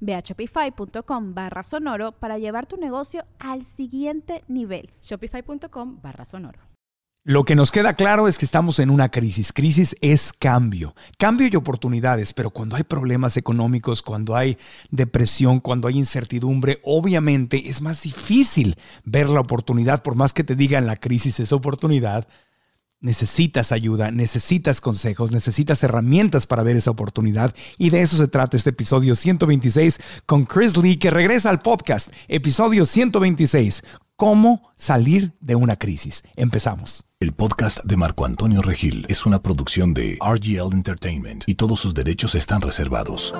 Ve a shopify.com barra sonoro para llevar tu negocio al siguiente nivel. Shopify.com barra sonoro. Lo que nos queda claro es que estamos en una crisis. Crisis es cambio, cambio y oportunidades, pero cuando hay problemas económicos, cuando hay depresión, cuando hay incertidumbre, obviamente es más difícil ver la oportunidad, por más que te digan la crisis es oportunidad necesitas ayuda, necesitas consejos, necesitas herramientas para ver esa oportunidad. Y de eso se trata este episodio 126 con Chris Lee, que regresa al podcast. Episodio 126. ¿Cómo salir de una crisis? Empezamos. El podcast de Marco Antonio Regil es una producción de RGL Entertainment y todos sus derechos están reservados.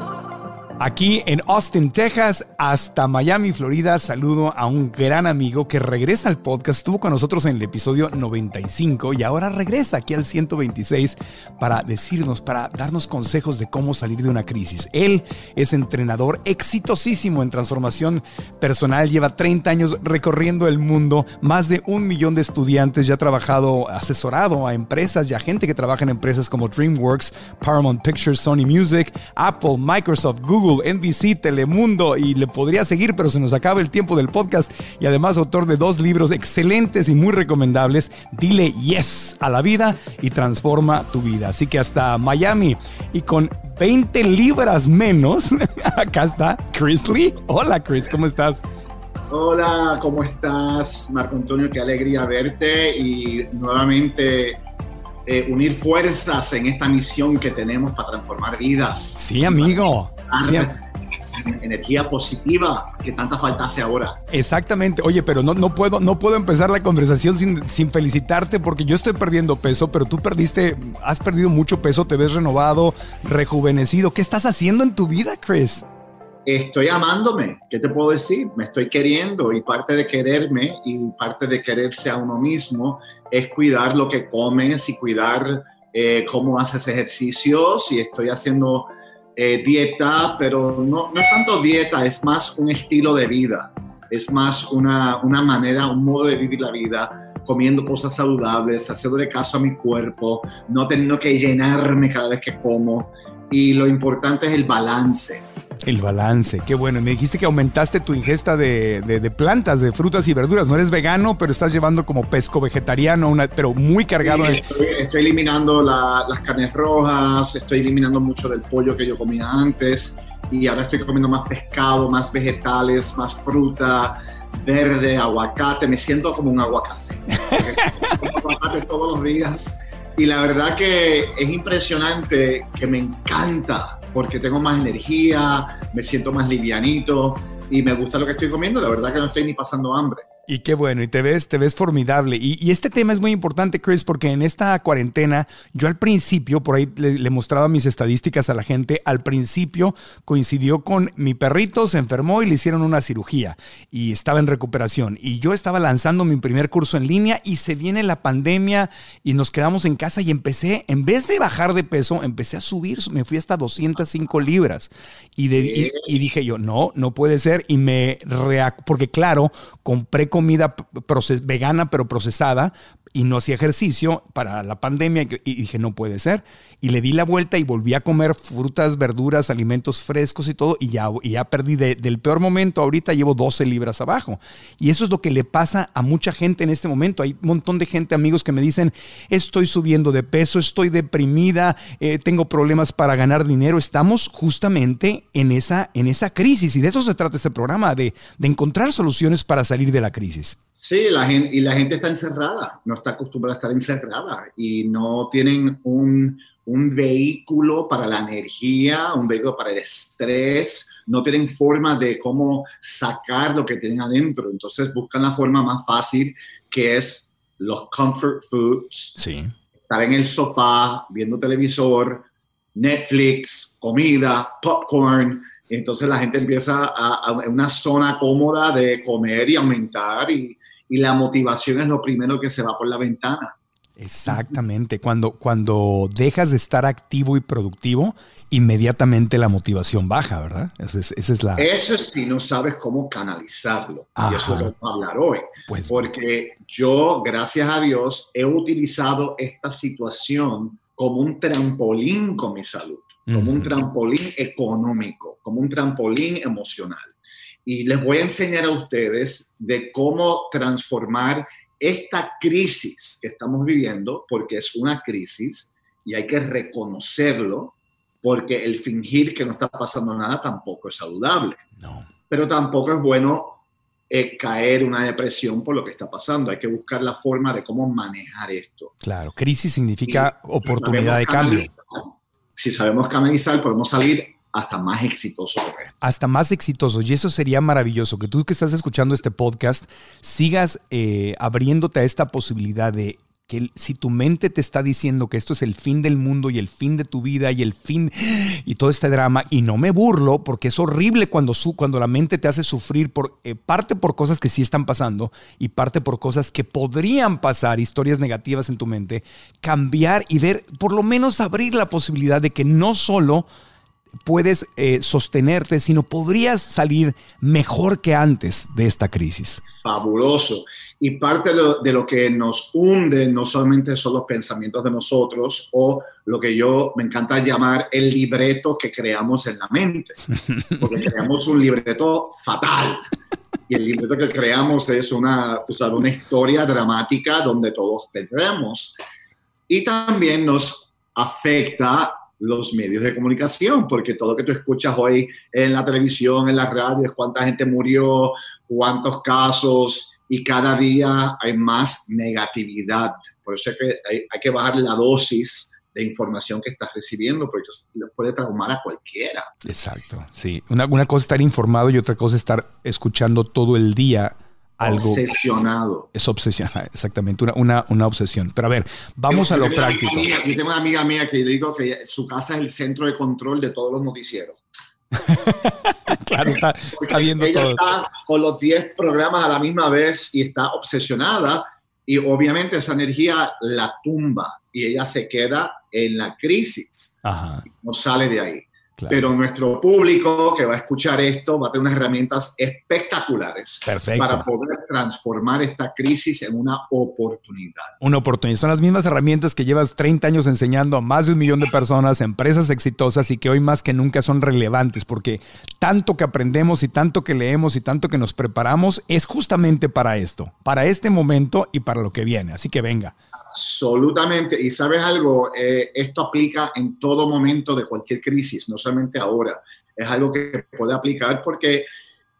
Aquí en Austin, Texas, hasta Miami, Florida, saludo a un gran amigo que regresa al podcast. Estuvo con nosotros en el episodio 95 y ahora regresa aquí al 126 para decirnos, para darnos consejos de cómo salir de una crisis. Él es entrenador exitosísimo en transformación personal, lleva 30 años recorriendo el mundo, más de un millón de estudiantes, ya ha trabajado, asesorado a empresas y a gente que trabaja en empresas como DreamWorks, Paramount Pictures, Sony Music, Apple, Microsoft, Google NBC, Telemundo y le podría seguir, pero se nos acaba el tiempo del podcast y además autor de dos libros excelentes y muy recomendables. Dile yes a la vida y transforma tu vida. Así que hasta Miami y con 20 libras menos, acá está Chris Lee. Hola Chris, ¿cómo estás? Hola, ¿cómo estás, Marco Antonio? Qué alegría verte y nuevamente eh, unir fuerzas en esta misión que tenemos para transformar vidas. Sí, amigo. Sí, energía positiva que tanta falta hace ahora. Exactamente. Oye, pero no, no, puedo, no puedo empezar la conversación sin, sin, felicitarte porque yo estoy perdiendo peso, pero tú perdiste, has perdido mucho peso, te ves renovado, rejuvenecido. ¿Qué estás haciendo en tu vida, Chris? Estoy amándome, ¿qué te puedo decir? Me estoy queriendo y parte de quererme y parte de quererse a uno mismo es cuidar lo que comes y cuidar eh, cómo haces ejercicios y estoy haciendo eh, dieta, pero no, no es tanto dieta, es más un estilo de vida, es más una, una manera, un modo de vivir la vida, comiendo cosas saludables, haciéndole caso a mi cuerpo, no teniendo que llenarme cada vez que como. Y lo importante es el balance el balance, qué bueno. Me dijiste que aumentaste tu ingesta de, plantas, de frutas y verduras. No eres vegano, pero estás llevando como pesco vegetariano, una, pero muy cargado. estoy, eliminando las carnes rojas, estoy eliminando mucho del pollo que yo comía antes y ahora estoy comiendo más pescado, más vegetales, más fruta verde, aguacate. Me siento como un aguacate. aguacate todos los días. Y la verdad que es impresionante, que me encanta porque tengo más energía, me siento más livianito y me gusta lo que estoy comiendo. La verdad que no estoy ni pasando hambre. Y qué bueno, y te ves, te ves formidable. Y, este tema es muy importante, Chris, porque en esta cuarentena, yo al principio, por ahí le, mostraba mis estadísticas a la gente, al principio coincidió con mi perrito, se enfermó y le hicieron una cirugía y estaba en recuperación. Y yo estaba lanzando mi primer curso en línea y se viene la pandemia y nos quedamos en casa y empecé, en vez de bajar de peso, empecé a subir, me fui hasta 205 libras. Y, y, dije yo, no, no puede ser. Y me, porque claro, compré comida vegana pero procesada y no hacía ejercicio para la pandemia y dije, no puede ser. Y le di la vuelta y volví a comer frutas, verduras, alimentos frescos y todo y ya, ya perdí del peor momento. Ahorita llevo 12 libras abajo. Y eso es lo que le pasa a mucha gente en este momento. Hay un montón de gente, amigos, que me dicen, estoy subiendo de peso, estoy deprimida, eh, tengo problemas para ganar dinero. Estamos justamente en esa, en esa crisis y de eso se trata este programa, de, de encontrar soluciones para salir de la crisis. Sí, la gente, y la gente está encerrada, no está acostumbrada a estar encerrada y no tienen un, un vehículo para la energía, un vehículo para el estrés, no tienen forma de cómo sacar lo que tienen adentro. Entonces buscan la forma más fácil que es los comfort foods. Sí. Estar en el sofá, viendo televisor, Netflix, comida, popcorn. Entonces la gente empieza a, a una zona cómoda de comer y aumentar y, y la motivación es lo primero que se va por la ventana. Exactamente. Cuando, cuando dejas de estar activo y productivo, inmediatamente la motivación baja, ¿verdad? Esa es, esa es la... Eso es si no sabes cómo canalizarlo. Ajá. Y eso es lo vamos a hablar hoy. Pues- Porque yo, gracias a Dios, he utilizado esta situación como un trampolín con mi salud, como un Ujú. trampolín económico, como un trampolín emocional. Y les voy a enseñar a ustedes de cómo transformar esta crisis que estamos viviendo, porque es una crisis y hay que reconocerlo, porque el fingir que no está pasando nada tampoco es saludable, No. pero tampoco es bueno eh, caer una depresión por lo que está pasando. Hay que buscar la forma de cómo manejar esto. Claro, crisis significa Y oportunidad de sabemos cambio. Si sabemos canalizar, podemos salir hasta más esto. hasta más exitosos. Y eso sería maravilloso, que tú que estás escuchando este podcast sigas eh, abriéndote a esta posibilidad de que si tu mente te está diciendo que esto es el fin del mundo y el fin de tu vida y el fin y todo este drama, y no me burlo porque es horrible cuando, su, cuando la mente te hace sufrir por eh, parte por cosas que sí están pasando y parte por cosas que podrían pasar, historias negativas en tu mente, cambiar y ver, por lo menos abrir la posibilidad de que no solo puedes eh, sostenerte, sino podrías salir mejor que antes de esta crisis. fabuloso. Y parte de lo, de lo que nos hunde no solamente son los pensamientos de nosotros o lo que yo me encanta llamar el libreto que creamos en la mente, porque creamos un libreto fatal. Y el libreto que creamos es una, tú sabes, una historia dramática donde todos perdemos. Y también nos afecta los medios de comunicación, porque todo lo que tú escuchas hoy en la televisión, en la radio, es cuánta gente murió, cuántos casos, y cada día hay más negatividad. Por eso es que hay, hay que bajar la dosis de información que estás recibiendo, porque puede traumar a cualquiera. Exacto, sí. Una, una cosa es estar informado y otra cosa es estar escuchando todo el día algo. Obsesionado. Es obsesión, exactamente, una, una, una obsesión. Pero a ver, vamos a Yo lo una amiga práctico. mía- yo tengo una amiga mía que le digo que su casa es el centro de control de todos los noticieros. Claro, está, está viendo ella todo. está con los 10 programas a la misma vez y está obsesionada y obviamente esa energía la tumba y ella se queda en la crisis, Ajá, no sale de ahí. Claro. Pero nuestro público que va a escuchar esto va a tener unas herramientas espectaculares Perfecto. para poder transformar esta crisis en una oportunidad. una oportunidad. Son las mismas herramientas que llevas 30 años enseñando a más de un millón de personas, empresas exitosas y que hoy más que nunca son relevantes porque tanto que aprendemos y tanto que leemos y tanto que nos preparamos es justamente para esto, para este momento y para lo que viene. Así que venga. Absolutamente. Y sabes algo, Eh, esto aplica en todo momento de cualquier crisis, no solamente ahora. Es algo que puede aplicar porque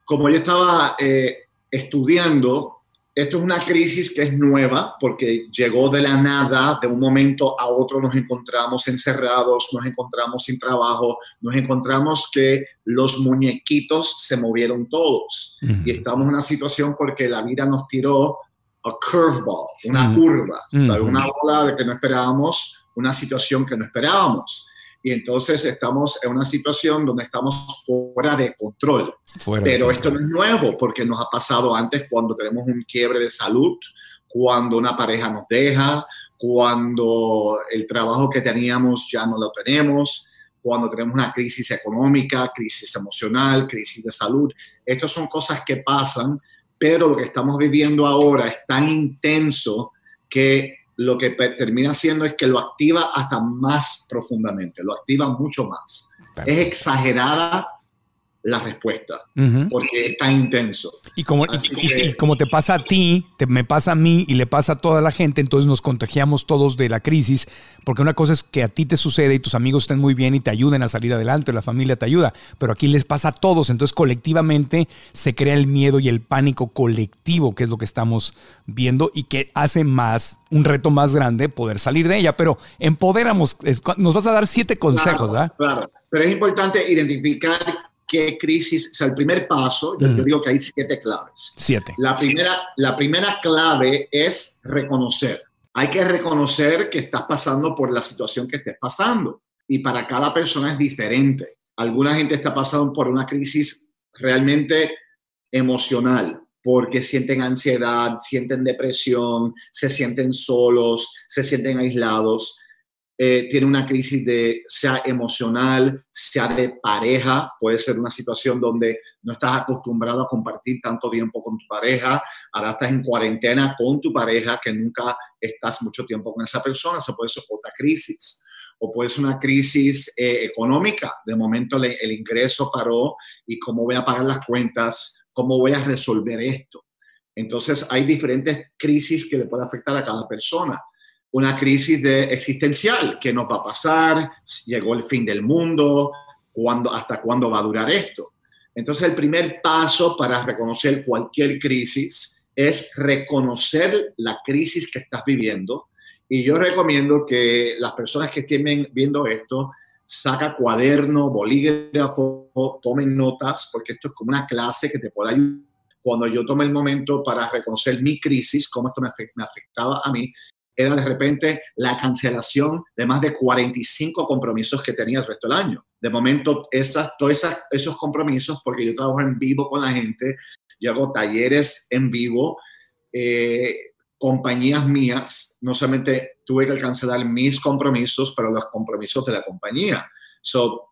como yo estaba eh, estudiando, esto es una crisis que es nueva porque llegó de la nada, de un momento a otro nos encontramos encerrados, nos encontramos sin trabajo, nos encontramos que los muñequitos se movieron todos y estamos en una situación porque la vida nos tiró a curveball, una Mm. curva, ¿sabes? Ujú. una bola de que no esperábamos, una situación que no esperábamos. Y entonces estamos en una situación donde estamos fuera de control. Fuera de Pero control. esto no es nuevo porque nos ha pasado antes cuando tenemos un quiebre de salud, cuando una pareja nos deja, cuando el trabajo que teníamos ya no lo tenemos, cuando tenemos una crisis económica, crisis emocional, crisis de salud. Estas son cosas que pasan, pero lo que estamos viviendo ahora es tan intenso que lo que termina haciendo es que lo activa hasta más profundamente, lo activa mucho más. Es exagerada la respuesta, porque es tan intenso. Y como, y- como te pasa a ti, te, me pasa a mí y le pasa a toda la gente, entonces nos contagiamos todos de la crisis, porque una cosa es que a ti te sucede y tus amigos estén muy bien y te ayuden a salir adelante, la familia te ayuda, pero aquí les pasa a todos, entonces colectivamente se crea el miedo y el pánico colectivo, que es lo que estamos viendo y que hace más, un reto más grande poder salir de ella, pero empoderamos, nos vas a dar siete consejos, Claro, ¿verdad? Claro, pero es importante identificar qué crisis, o sea, el primer paso, yo, yo Ujú. digo que hay siete claves. Siete. La primera, la primera clave es reconocer. Hay que reconocer que estás pasando por la situación que estés pasando. Y para cada persona es diferente. Alguna gente está pasando por una crisis realmente emocional, porque sienten ansiedad, sienten depresión, se sienten solos, se sienten aislados. Eh, tiene una crisis de sea emocional, sea de pareja, puede ser una situación donde no estás acostumbrado a compartir tanto tiempo con tu pareja, ahora estás en cuarentena con tu pareja que nunca estás mucho tiempo con esa persona, eso puede ser otra crisis. O puede ser una crisis eh, económica, de momento le- el ingreso paró y cómo voy a pagar las cuentas, cómo voy a resolver esto. Entonces hay diferentes crisis que le puede afectar a cada persona una crisis de existencial, ¿qué nos va a pasar? Llegó el fin del mundo, ¿cuándo, ¿hasta cuándo va a durar esto? Entonces el primer paso para reconocer cualquier crisis es reconocer la crisis que estás viviendo. Y yo recomiendo que las personas que estén viendo esto, saca cuaderno, bolígrafo, tomen notas, porque esto es como una clase que te puede ayudar. Cuando yo tomé el momento para reconocer mi crisis, cómo esto me afect- me afectaba a mí, era de repente la cancelación de más de 45 compromisos que tenía el resto del año. De momento, esas, todos esas- esos compromisos, porque yo trabajo en vivo con la gente, yo hago talleres en vivo, eh, compañías mías, no solamente tuve que cancelar mis compromisos, pero los compromisos de la compañía. So,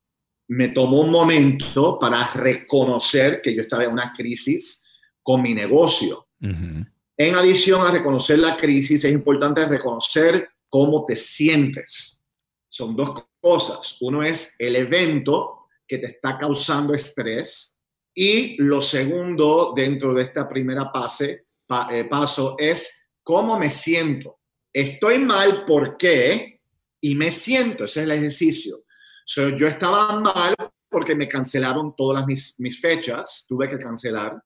me tomó un momento para reconocer que yo estaba en una crisis con mi negocio. Ujú. En adición a reconocer la crisis, es importante reconocer cómo te sientes. Son dos cosas. Uno es el evento que te está causando estrés y lo segundo dentro de esta primera fase, pa- eh, paso es cómo me siento. Estoy mal, ¿por qué? Y me siento, ese es el ejercicio. So, yo estaba mal porque me cancelaron todas mis, mis fechas, tuve que cancelar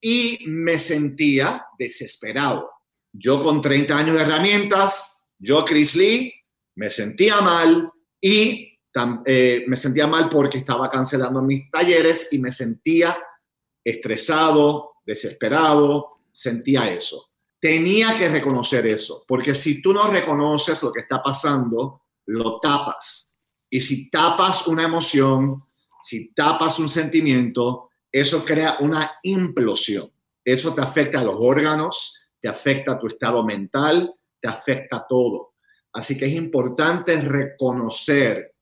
y me sentía desesperado. Yo con 30 años de herramientas, yo Chris Lee, me sentía mal y eh, me sentía mal porque estaba cancelando mis talleres y me sentía estresado, desesperado, sentía eso. Tenía que reconocer eso, porque si tú no reconoces lo que está pasando, lo tapas. Y si tapas una emoción, si tapas un sentimiento, eso crea una implosión. Eso te afecta a los órganos, te afecta a tu estado mental, te afecta a todo. Así que es importante reconocer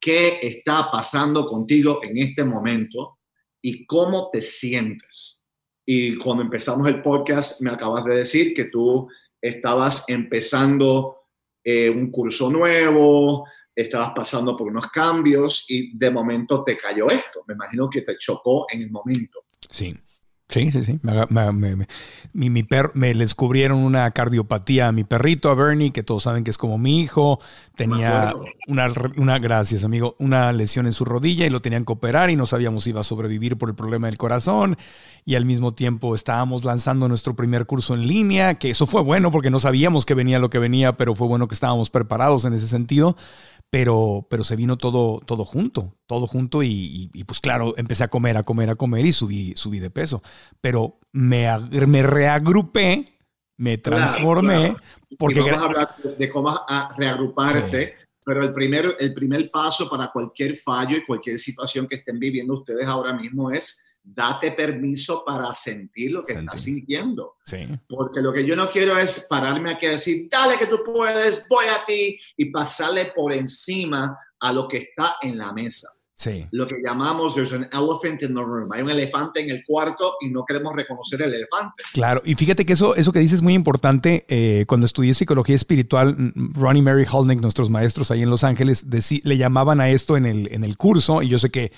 qué está pasando contigo en este momento y cómo te sientes. Y cuando empezamos el podcast, me acabas de decir que tú estabas empezando eh, un curso nuevo, estabas pasando por unos cambios y de momento te cayó esto. Me imagino que te chocó en el momento. Sí. Sí, sí, sí. Me, me- me- mi, mi per- me descubrieron una cardiopatía a mi perrito, a Bernie, que todos saben que es como mi hijo. Tenía una, una, gracias amigo, una lesión en su rodilla y lo tenían que operar y no sabíamos si iba a sobrevivir por el problema del corazón. Y al mismo tiempo estábamos lanzando nuestro primer curso en línea, que eso fue bueno porque no sabíamos que venía lo que venía, pero fue bueno que estábamos preparados en ese sentido pero, pero se vino todo, todo junto, todo junto y, y- y, pues claro, empecé a comer, a comer, a comer y subí, subí de peso. Pero me, me reagrupé, me Claro, transformé, claro. porque y vamos a hablar de- cómo a reagruparte, pero el primer, el primer paso para cualquier fallo y cualquier situación que estén viviendo ustedes ahora mismo es date permiso para sentir lo que estás sintiendo. sí, Porque lo que yo no quiero es pararme aquí a decir, dale que tú puedes, voy a ti, y pasarle por encima a lo que está en la mesa. Sí, Lo que llamamos, there's an elephant in the room. Hay un elefante en el cuarto y no queremos reconocer el elefante. claro. Y fíjate que eso, eso que dices es muy importante. Eh, cuando estudié psicología espiritual, mm, Ronnie Mary Holnick, nuestros maestros ahí en Los Ángeles, deci- le llamaban a esto en el, en el curso, y yo sé que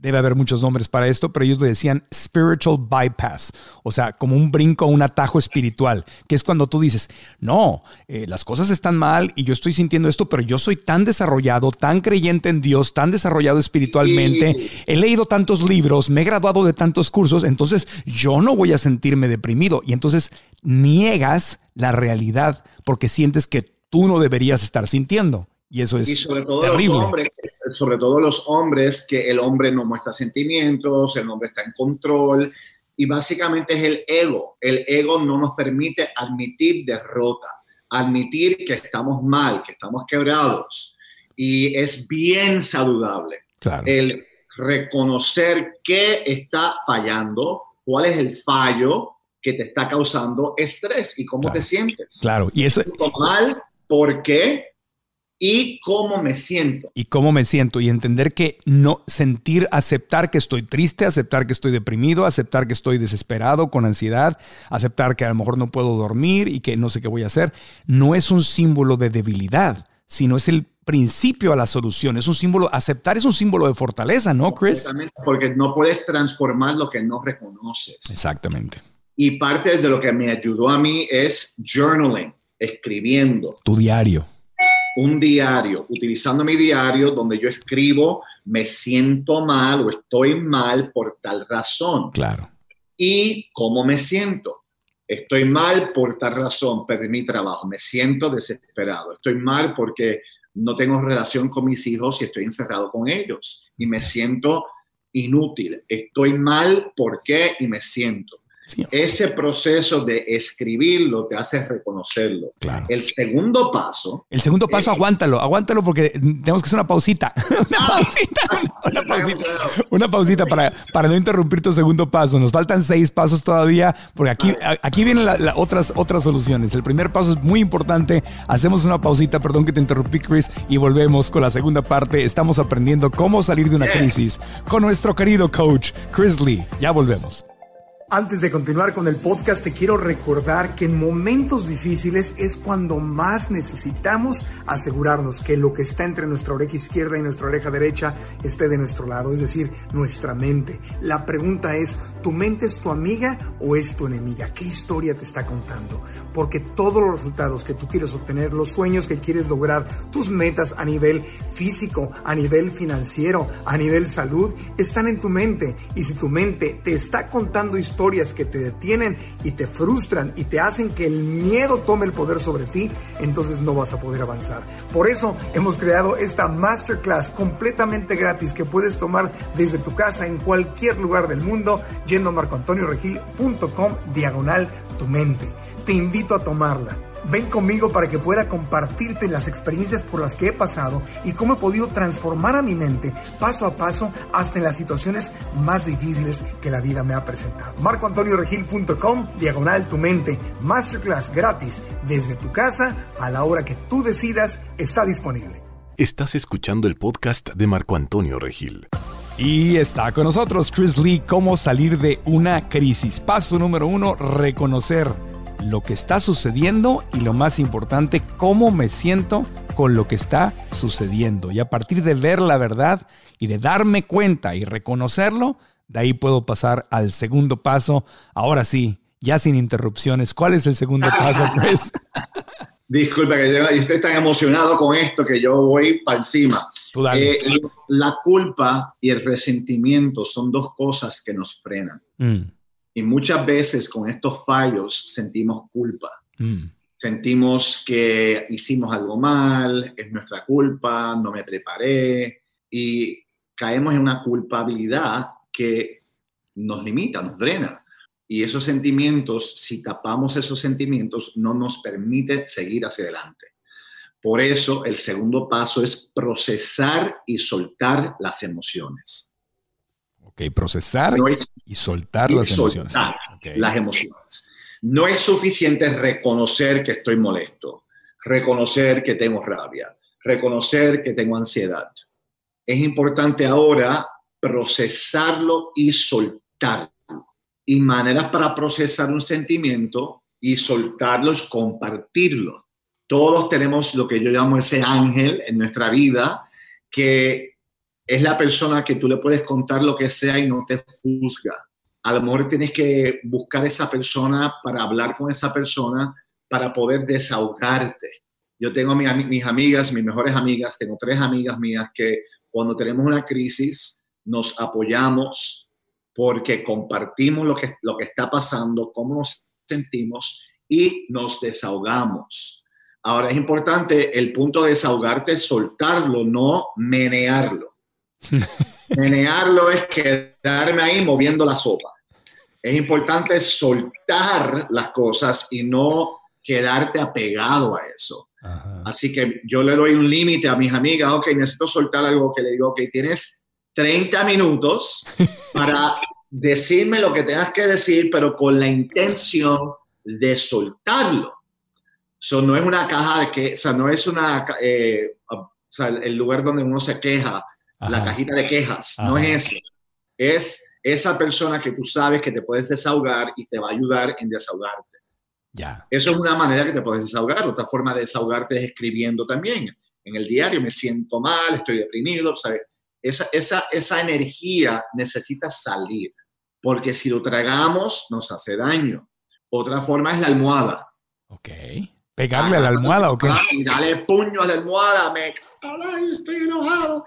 debe haber muchos nombres para esto, pero ellos le decían spiritual bypass, o sea, como un brinco, un atajo espiritual, que es cuando tú dices, no, eh, las cosas están mal y yo estoy sintiendo esto, pero yo soy tan desarrollado, tan creyente en Dios, tan desarrollado espiritualmente, he leído tantos libros, me he graduado de tantos cursos, entonces yo no voy a sentirme deprimido y entonces niegas la realidad porque sientes que tú no deberías estar sintiendo. Y eso es sobre todo terrible. Los hombres, sobre todo los hombres, que el hombre no muestra sentimientos, el hombre está en control. Y básicamente es el ego. El ego no nos permite admitir derrota, admitir que estamos mal, que estamos quebrados. Y es bien saludable el reconocer qué está fallando, cuál es el fallo que te está causando estrés y cómo te sientes. Claro, y eso... Mal, ¿por qué? y cómo me siento. Y cómo me siento y entender que no sentir, aceptar que estoy triste, aceptar que estoy deprimido, aceptar que estoy desesperado, con ansiedad, aceptar que a lo mejor no puedo dormir y que no sé qué voy a hacer, no es un símbolo de debilidad, sino es el principio a la solución, es un símbolo, aceptar es un símbolo de fortaleza, ¿no, Chris? Exactamente, porque no puedes transformar lo que no reconoces. Exactamente. Y parte de lo que me ayudó a mí es journaling, escribiendo. Tu diario un diario, utilizando mi diario donde yo escribo, me siento mal o estoy mal por tal razón. Claro. Y cómo me siento. Estoy mal por tal razón, perdí mi trabajo, me siento desesperado. Estoy mal porque no tengo relación con mis hijos y estoy encerrado con ellos y me siento inútil. Estoy mal, ¿por qué? Y me siento. Ese proceso de escribirlo te hace reconocerlo. Claro. El segundo paso. El segundo paso, aguántalo, aguántalo porque tenemos que hacer una pausita. una ah. pausita. Una pausita. Una pausita para, para no interrumpir tu segundo paso. Nos faltan seis pasos todavía porque aquí, aquí vienen las otras, otras soluciones. El primer paso es muy importante. Hacemos una pausita, perdón que te interrumpí, Chris, y volvemos con la segunda parte. Estamos aprendiendo cómo salir de una crisis con nuestro querido coach, Chris Lee. Ya volvemos. Antes de continuar con el podcast, te quiero recordar que en momentos difíciles es cuando más necesitamos asegurarnos que lo que está entre nuestra oreja izquierda y nuestra oreja derecha esté de nuestro lado, es decir, nuestra mente. La pregunta es, ¿tu mente es tu amiga o es tu enemiga? ¿Qué historia te está contando? Porque todos los resultados que tú quieres obtener, los sueños que quieres lograr, tus metas a nivel físico, a nivel financiero, a nivel salud, están en tu mente. Y si tu mente te está contando historias, historias que te detienen y te frustran y te hacen que el miedo tome el poder sobre ti, entonces no vas a poder avanzar. Por eso hemos creado esta masterclass completamente gratis que puedes tomar desde tu casa en cualquier lugar del mundo yendo a marcoantonioregil.com diagonal tu mente. Te invito a tomarla Ven conmigo para que pueda compartirte las experiencias por las que he pasado y cómo he podido transformar a mi mente paso a paso hasta en las situaciones más difíciles que la vida me ha presentado. MarcoAntonioRegil.com, diagonal tu mente, masterclass gratis desde tu casa a la hora que tú decidas está disponible. Estás escuchando el podcast de Marco Antonio Regil. Y está con nosotros Chris Lee, cómo salir de una crisis. Paso número uno, reconocer lo que está sucediendo y lo más importante, cómo me siento con lo que está sucediendo. Y a partir de ver la verdad y de darme cuenta y reconocerlo, de ahí puedo pasar al segundo paso. Ahora sí, ya sin interrupciones. ¿Cuál es el segundo paso, Chris? Disculpa que yo, estoy tan emocionado con esto que yo voy para encima. Eh, la culpa y el resentimiento son dos cosas que nos frenan. Mm. Y muchas veces con estos fallos sentimos culpa. Mm. Sentimos que hicimos algo mal, es nuestra culpa, no me preparé y caemos en una culpabilidad que nos limita, nos drena. Y esos sentimientos, si tapamos esos sentimientos, no nos permite seguir hacia adelante. Por eso el segundo paso es procesar y soltar las emociones. Ok, procesar y soltar las emociones. Las emociones. No es suficiente reconocer que estoy molesto, reconocer que tengo rabia, reconocer que tengo ansiedad. Es importante ahora procesarlo y soltarlo. Y maneras para procesar un sentimiento y soltarlo es compartirlo. Todos tenemos lo que yo llamo ese ángel en nuestra vida que es la persona que tú le puedes contar lo que sea y no te juzga. A lo mejor tienes que buscar esa persona para hablar con esa persona, para poder desahogarte. Yo tengo mis, amigas, mis mejores amigas, tengo tres amigas mías que cuando tenemos una crisis nos apoyamos porque compartimos lo que, lo que está pasando, cómo nos sentimos y nos desahogamos. Ahora es importante el punto de desahogarte, soltarlo, no menearlo. menearlo es quedarme ahí moviendo la sopa. Es importante soltar las cosas y no quedarte apegado a eso. Así que yo le doy un límite a mis amigas, ok, necesito soltar algo que le digo, ok, tienes 30 minutos para decirme lo que tengas que decir, pero con la intención de soltarlo. Eso no es una caja de que, o sea, no es una, eh, o sea, el lugar donde uno se queja, la cajita de quejas, no es eso. Es esa persona que tú sabes que te puedes desahogar y te va a ayudar en desahogarte. Ya. Eso es una manera que te puedes desahogar. Otra forma de desahogarte es escribiendo también. En el diario me siento mal, estoy deprimido, ¿sabes? Esa, esa, esa energía necesita salir, porque si lo tragamos nos hace daño. Otra forma es la almohada. Ok. ¿Pegarle a la almohada o qué? Y dale puño a la almohada, me ay, estoy enojado.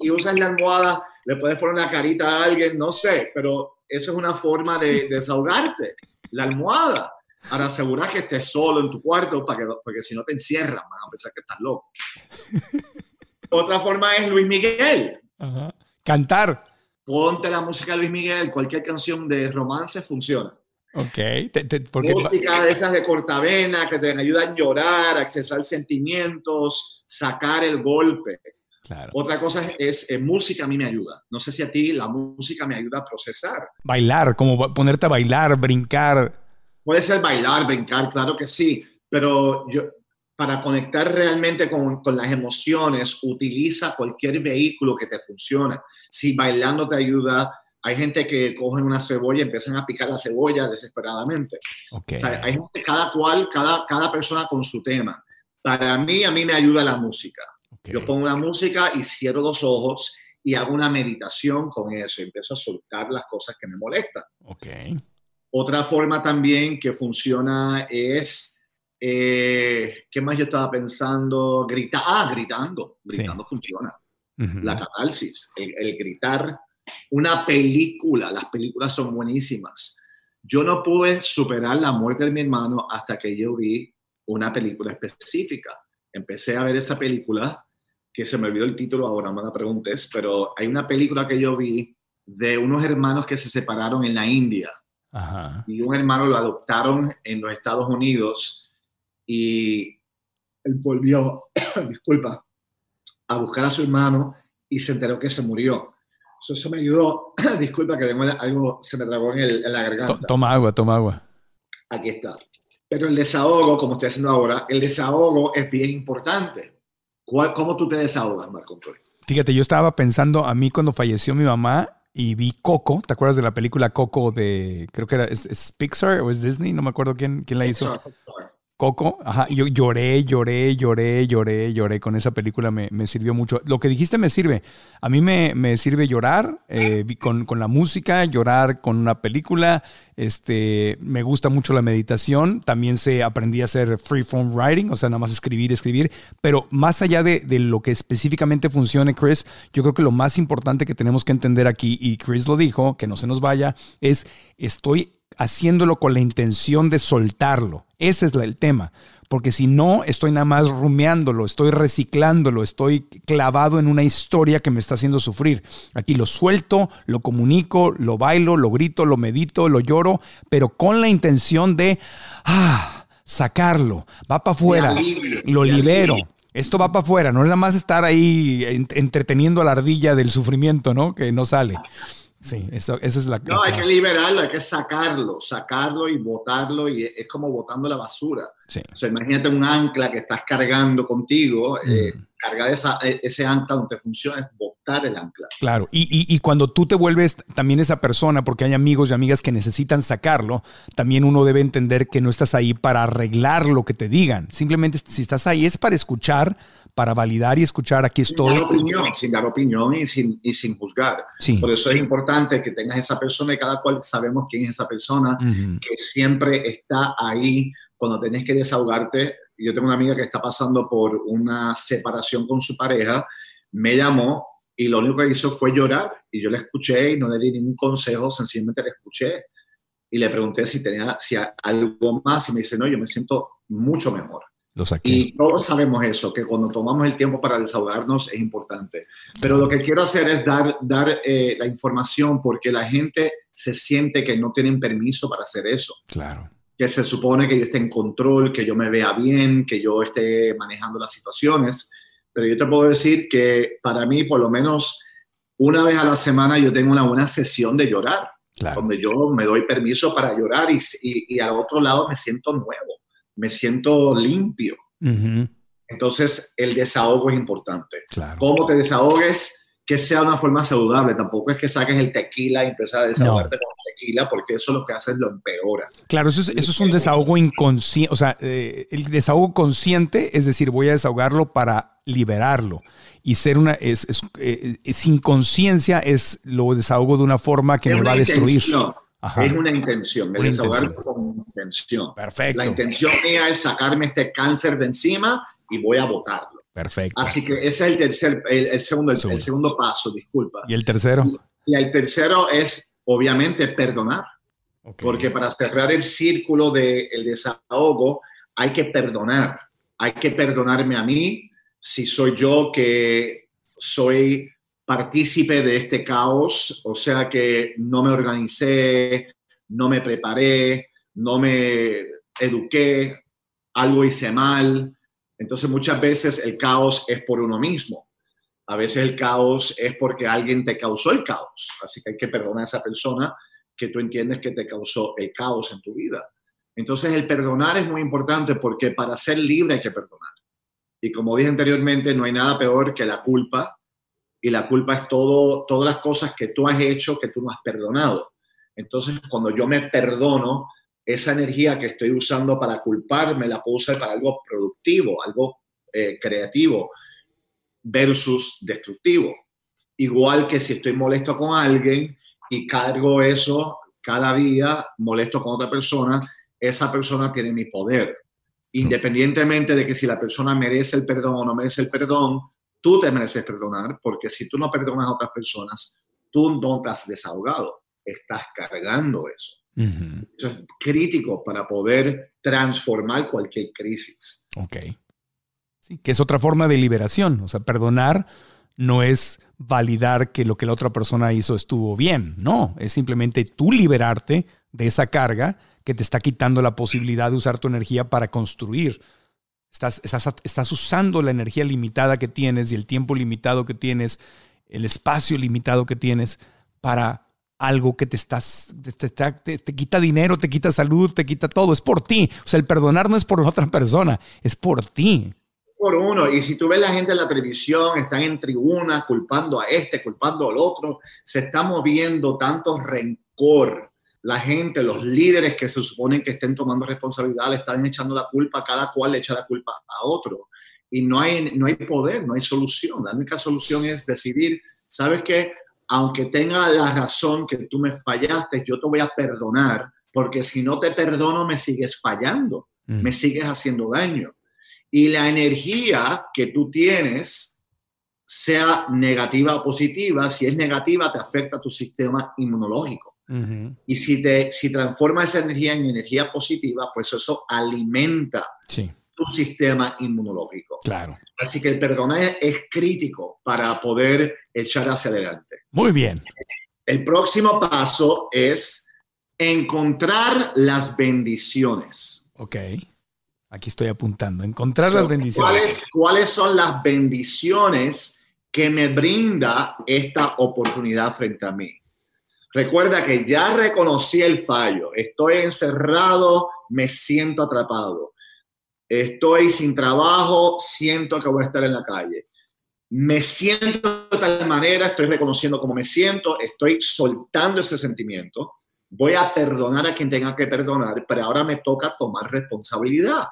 y usas la almohada, le puedes poner la carita a alguien, no sé, pero eso es una forma de, desahogarte. La almohada, para asegurar que estés solo en tu cuarto, para que, porque si no te encierran, van a pensar que estás loco. Otra forma es Luis Miguel. Cantar. Ponte la música de Luis Miguel, cualquier canción de romance funciona. Ok. Música de esas de cortavena que te ayudan a llorar, a accesar sentimientos, sacar el golpe. Claro. Otra cosa es, eh, música a mí me ayuda. No sé si a ti la música me ayuda a procesar. Bailar, como ponerte a bailar, brincar. Puede ser bailar, brincar, claro que sí, pero yo, para conectar realmente con, con, las emociones, utiliza cualquier vehículo que te funcione. Si bailando te ayuda, hay gente que cogen una cebolla y empiezan a picar la cebolla desesperadamente. Okay. O sea, hay gente, cada cual, cada, cada persona con su tema. Para mí, a mí me ayuda la música. Okay. Yo pongo la música y cierro los ojos y hago una meditación con eso. Empiezo a soltar las cosas que me molestan. Okay. Otra forma también que funciona es, eh, ¿qué más yo estaba pensando? Gritar, ah, gritando. Gritando sí. funciona. Uh -huh. La catarsis, el, el gritar una película, las películas son buenísimas. Yo no pude superar la muerte de mi hermano hasta que yo vi una película específica. Empecé a ver esa película, que se me olvidó el título ahora, no me la preguntes, pero hay una película que yo vi de unos hermanos que se separaron en la India. Ajá. Y un hermano lo adoptaron en los Estados Unidos y él volvió, disculpa, a buscar a su hermano y se enteró que se murió eso me ayudó. Disculpa que tengo algo, se me tragó en, el, en la garganta. Toma agua, toma agua. Aquí está. Pero el desahogo, como estoy haciendo ahora, el desahogo es bien importante. ¿Cómo tú te desahogas, Marco Antonio? Fíjate, yo estaba pensando a mí cuando falleció mi mamá y vi Coco. ¿Te acuerdas de la película Coco de, creo que era, es, es Pixar o es Disney? No me acuerdo quién, quién la hizo. Pixar. Coco, ajá, yo lloré, lloré, lloré, lloré, lloré con esa película, me, me sirvió mucho. Lo que dijiste me sirve, a mí me, me sirve llorar eh, con, con, la música, llorar con una película, este, me gusta mucho la meditación, también se aprendí a hacer free form writing, o sea, nada más escribir, escribir, pero más allá de, de lo que específicamente funcione, Chris, yo creo que lo más importante que tenemos que entender aquí, y Chris lo dijo, que no se nos vaya, es estoy haciéndolo con la intención de soltarlo. Ese es el tema. Porque si no, estoy nada más rumeándolo, estoy reciclándolo, estoy clavado en una historia que me está haciendo sufrir. Aquí lo suelto, lo comunico, lo bailo, lo grito, lo medito, lo lloro, pero con la intención de ah, sacarlo. Va para afuera, lo libero. Esto va para afuera, no es nada más estar ahí entreteniendo a la ardilla del sufrimiento, ¿no? Que no sale. Sí, eso, esa es la No, hay que liberarlo, hay que sacarlo, sacarlo y botarlo, y es como botando la basura. Sí. O sea, imagínate un ancla que estás cargando contigo, mm. eh, cargar esa, ese ancla donde funciona es botar el ancla. Claro, y, y, y, cuando tú te vuelves también esa persona, porque hay amigos y amigas que necesitan sacarlo, también uno debe entender que no estás ahí para arreglar lo que te digan. Simplemente si estás ahí es para escuchar, para validar y escuchar aquí estoy. Sin dar opinión, sin dar opinión y sin, y sin juzgar. Sí. Por eso es importante que tengas esa persona y cada cual sabemos quién es esa persona Ujú. que siempre está ahí cuando tenés que desahogarte. Yo tengo una amiga que está pasando por una separación con su pareja, me llamó y lo único que hizo fue llorar y yo le escuché y no le di ningún consejo, sencillamente le escuché y le pregunté si tenía si algo más y me dice, no, yo me siento mucho mejor. Lo saqué. Y todos sabemos eso, que cuando tomamos el tiempo para desahogarnos es importante. Pero lo que quiero hacer es dar, dar eh, la información porque la gente se siente que no tienen permiso para hacer eso Claro. que se supone que yo esté en control, que yo me vea bien, que yo esté manejando las situaciones. Pero yo te puedo decir que para mí, por lo menos una vez a la semana, yo tengo una buena sesión de llorar, Claro. donde yo me doy permiso para llorar y, y, y al otro lado me siento nuevo, me siento limpio. Entonces, el desahogo es importante. Claro. Cómo te desahogues, que sea de una forma saludable. Tampoco es que saques el tequila y empieces a desahogarte con tequila, porque eso lo que hace es lo empeora. Claro, eso es, eso es un desahogo inconsciente, o sea, eh, el desahogo consciente es decir, voy a desahogarlo para liberarlo. Y ser una, es, es, eh, sin conciencia es lo desahogo de una forma que me va a destruir. intención. Ajá. Es una intención, el Una desahogar intención. con intención. Perfecto. La intención mía es sacarme este cáncer de encima y voy a botarlo. Perfecto. Así que ese es el tercer, el, el segundo, el, Segundo. el segundo paso, disculpa. ¿Y el tercero? Y el tercero es, obviamente, perdonar. Porque para cerrar el círculo del desahogo hay que perdonar. Hay que perdonarme a mí si soy yo que soy partícipe de este caos, o sea que no me organicé, no me preparé, no me eduqué, algo hice mal. Entonces muchas veces el caos es por uno mismo. A veces el caos es porque alguien te causó el caos. Así que hay que perdonar a esa persona que tú entiendes que te causó el caos en tu vida. Entonces el perdonar es muy importante porque para ser libre hay que perdonar. Y como dije anteriormente, no hay nada peor que la culpa. Y la culpa es todo, todas las cosas que tú has hecho que tú no has perdonado. Entonces cuando yo me perdono, esa energía que estoy usando para culparme la puedo usar para algo productivo, algo eh, creativo versus destructivo. Igual que si estoy molesto con alguien y cargo eso cada día, molesto con otra persona, esa persona tiene mi poder. Independientemente de que si la persona merece el perdón o no merece el perdón, tú te mereces perdonar, porque si tú no perdonas a otras personas, tú no te has desahogado, estás cargando eso. Ujú. Eso es crítico para poder transformar cualquier crisis. Ok. Sí, que es otra forma de liberación. O sea, perdonar no es validar que lo que la otra persona hizo estuvo bien. No, es simplemente tú liberarte de esa carga que te está quitando la posibilidad de usar tu energía para construir. Estás, estás, estás usando la energía limitada que tienes y el tiempo limitado que tienes, el espacio limitado que tienes para algo que te estás, te, te- te- te quita dinero, te quita salud, te quita todo. Es por ti. O sea, el perdonar no es por la otra persona, es por ti. Por uno, y si tú ves la gente en la televisión, están en tribuna culpando a este, culpando al otro, se está moviendo tanto rencor. La gente, los líderes que se suponen que estén tomando responsabilidad, le están echando la culpa, cada cual le echa la culpa a otro. Y no hay, no hay poder, no hay solución. La única solución es decidir, ¿sabes qué? Aunque tenga la razón que tú me fallaste, yo te voy a perdonar, porque si no te perdono, me sigues fallando, Mm. me sigues haciendo daño. Y la energía que tú tienes, sea negativa o positiva, si es negativa, te afecta a tu sistema inmunológico. Ujú. Y si, te, si transforma esa energía en energía positiva, pues eso alimenta Sí, tu sistema inmunológico. claro. Así que el perdón es, es crítico para poder echar hacia adelante. Muy bien. El próximo paso es encontrar las bendiciones. Ok. Aquí estoy apuntando. Encontrar las So, bendiciones. ¿Cuáles, ¿Cuáles son las bendiciones que me brinda esta oportunidad frente a mí? Recuerda que ya reconocí el fallo. Estoy encerrado, me siento atrapado. Estoy sin trabajo, siento que voy a estar en la calle. Me siento de tal manera, estoy reconociendo cómo me siento, estoy soltando ese sentimiento. Voy a perdonar a quien tenga que perdonar, pero ahora me toca tomar responsabilidad.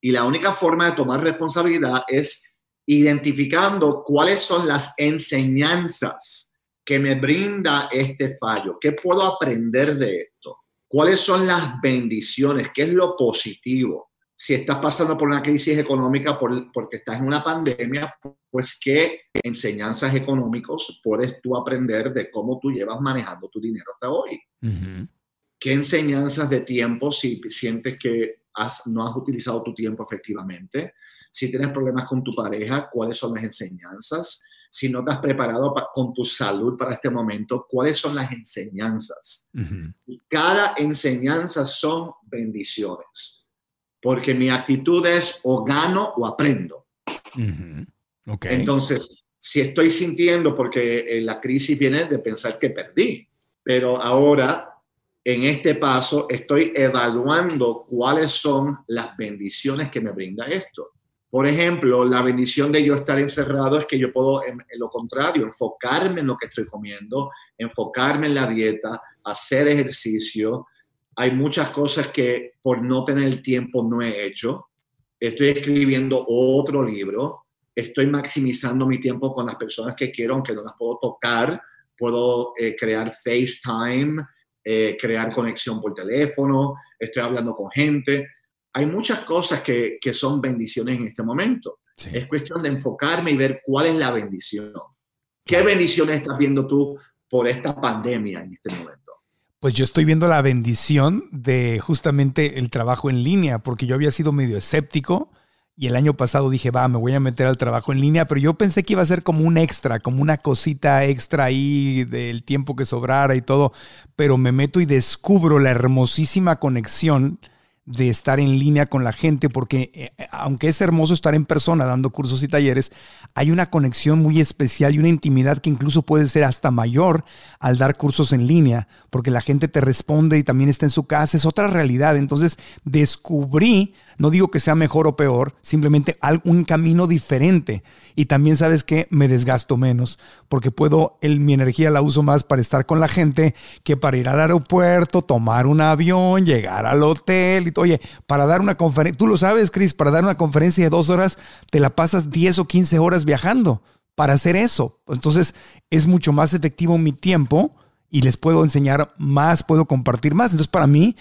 Y la única forma de tomar responsabilidad es identificando cuáles son las enseñanzas que me brinda este fallo, qué puedo aprender de esto, cuáles son las bendiciones, qué es lo positivo. Si estás pasando por una crisis económica porque estás en una pandemia, pues qué enseñanzas económicas puedes tú aprender de cómo tú llevas manejando tu dinero hasta hoy. ¿Qué enseñanzas de tiempo si sientes que no has utilizado tu tiempo efectivamente? Si tienes problemas con tu pareja, ¿cuáles son las enseñanzas? Si no te has preparado con tu salud para este momento, ¿cuáles son las enseñanzas? Cada enseñanza son bendiciones, porque mi actitud es o gano o aprendo. Entonces, si estoy sintiendo, porque eh, la crisis viene de pensar que perdí, pero ahora en este paso estoy evaluando cuáles son las bendiciones que me brinda esto. Por ejemplo, la bendición de yo estar encerrado es que yo puedo, en, lo contrario, enfocarme en lo que estoy comiendo, enfocarme en la dieta, hacer ejercicio. Hay muchas cosas que por no tener el tiempo no he hecho. Estoy escribiendo otro libro. Estoy maximizando mi tiempo con las personas que quiero, aunque no las puedo tocar. Puedo eh, crear FaceTime, eh, crear conexión por teléfono, estoy hablando con gente. Hay muchas cosas que, que son bendiciones en este momento. Es cuestión de enfocarme y ver cuál es la bendición. ¿Qué bendiciones estás viendo tú por esta pandemia en este momento? Pues yo estoy viendo la bendición de justamente el trabajo en línea, porque yo había sido medio escéptico y el año pasado dije, va, me voy a meter al trabajo en línea, pero yo pensé que iba a ser como un extra, como una cosita extra ahí del tiempo que sobrara y todo, pero me meto y descubro la hermosísima conexión de estar en línea con la gente, porque eh, aunque es hermoso estar en persona dando cursos y talleres, hay una conexión muy especial y una intimidad que incluso puede ser hasta mayor al dar cursos en línea, porque la gente te responde y también está en su casa, es otra realidad. Entonces descubrí, no digo que sea mejor o peor, simplemente un camino diferente. Y también sabes que me desgasto menos, porque puedo, el, mi energía la uso más para estar con la gente que para ir al aeropuerto, tomar un avión, llegar al hotel. Y, oye, para dar una conferencia, tú lo sabes, Chris, para dar una conferencia de dos horas, te la pasas 10 o 15 horas viajando para hacer eso. Entonces es mucho más efectivo mi tiempo y les puedo enseñar más, puedo compartir más. Entonces para mí,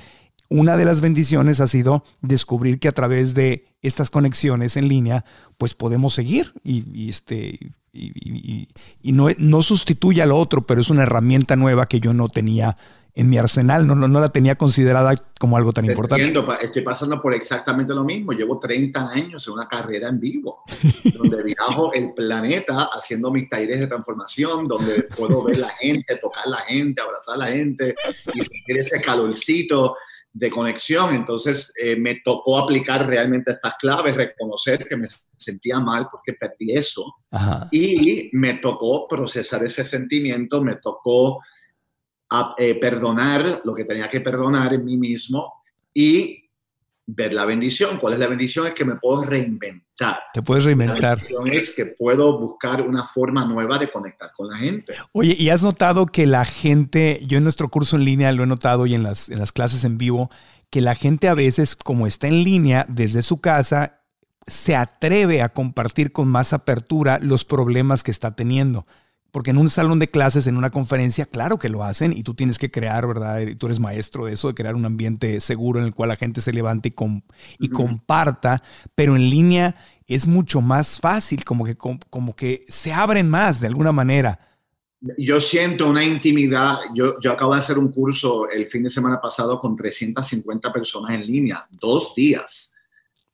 una de las bendiciones ha sido descubrir que a través de estas conexiones en línea, pues podemos seguir y, este, y, no, no sustituye a lo otro, pero es una herramienta nueva que yo no tenía en mi arsenal, no, no, la tenía considerada como algo tan importante. Entiendo, estoy pasando por exactamente lo mismo. Llevo 30 años en una carrera en vivo, donde viajo el planeta haciendo mis talleres de transformación, donde puedo ver la gente, tocar la gente, abrazar a la gente y sentir ese calorcito de conexión. Entonces eh, me tocó aplicar realmente estas claves, reconocer que me sentía mal porque perdí eso y me tocó procesar ese sentimiento, me tocó a eh, perdonar lo que tenía que perdonar en mí mismo y ver la bendición. ¿Cuál es la bendición? Es que me puedo reinventar. Te puedes reinventar. La bendición es que puedo buscar una forma nueva de conectar con la gente. Oye, ¿y has notado que la gente, yo en nuestro curso en línea lo he notado y en las, en las clases en vivo, que la gente a veces, como está en línea desde su casa, se atreve a compartir con más apertura los problemas que está teniendo? Porque en un salón de clases, en una conferencia, claro que lo hacen y tú tienes que crear, ¿verdad? Tú eres maestro de eso, de crear un ambiente seguro en el cual la gente se levante y, y comparta, pero en línea es mucho más fácil, como que, como, que se abren más de alguna manera. Yo siento una intimidad. Yo, yo acabo de hacer un curso el fin de semana pasado con 350 personas en línea, dos días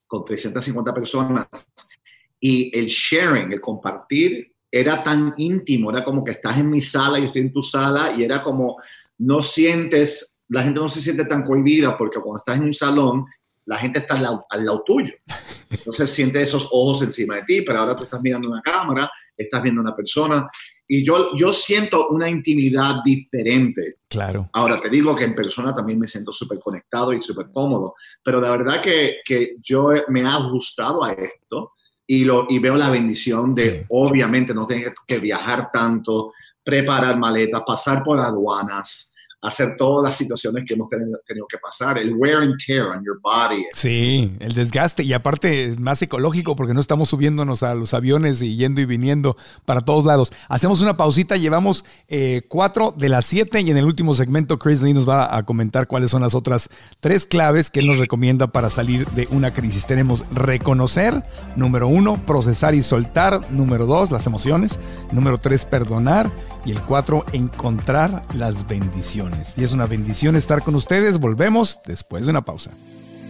con 350 personas. Y el sharing, el compartir era tan íntimo, era como que estás en mi sala, y estoy en tu sala, y era como, no sientes, la gente no se siente tan cohibida porque cuando estás en un salón, la gente está al lado, tuyo. Entonces siente esos ojos encima de ti, pero ahora tú estás mirando una cámara, estás viendo una persona, y yo, yo siento una intimidad diferente. Claro. Ahora te digo que en persona también me siento súper conectado y súper cómodo, pero la verdad que, que yo me he ajustado a esto y, lo, y veo la bendición de, obviamente, no tener que viajar tanto, preparar maletas, pasar por aduanas, hacer todas las situaciones que hemos tenido, que pasar, el wear and tear on your body. Sí, el desgaste y aparte más ecológico porque no estamos subiéndonos a los aviones y yendo y viniendo para todos lados. Hacemos una pausita, llevamos eh, cuatro de las siete y en el último segmento Chris Lee nos va a comentar cuáles son las otras tres claves que él nos recomienda para salir de una crisis. Tenemos reconocer, número uno, procesar y soltar, número dos, las emociones, número tres, perdonar y el cuatro, encontrar las bendiciones. Y es una bendición estar con ustedes. Volvemos después de una pausa.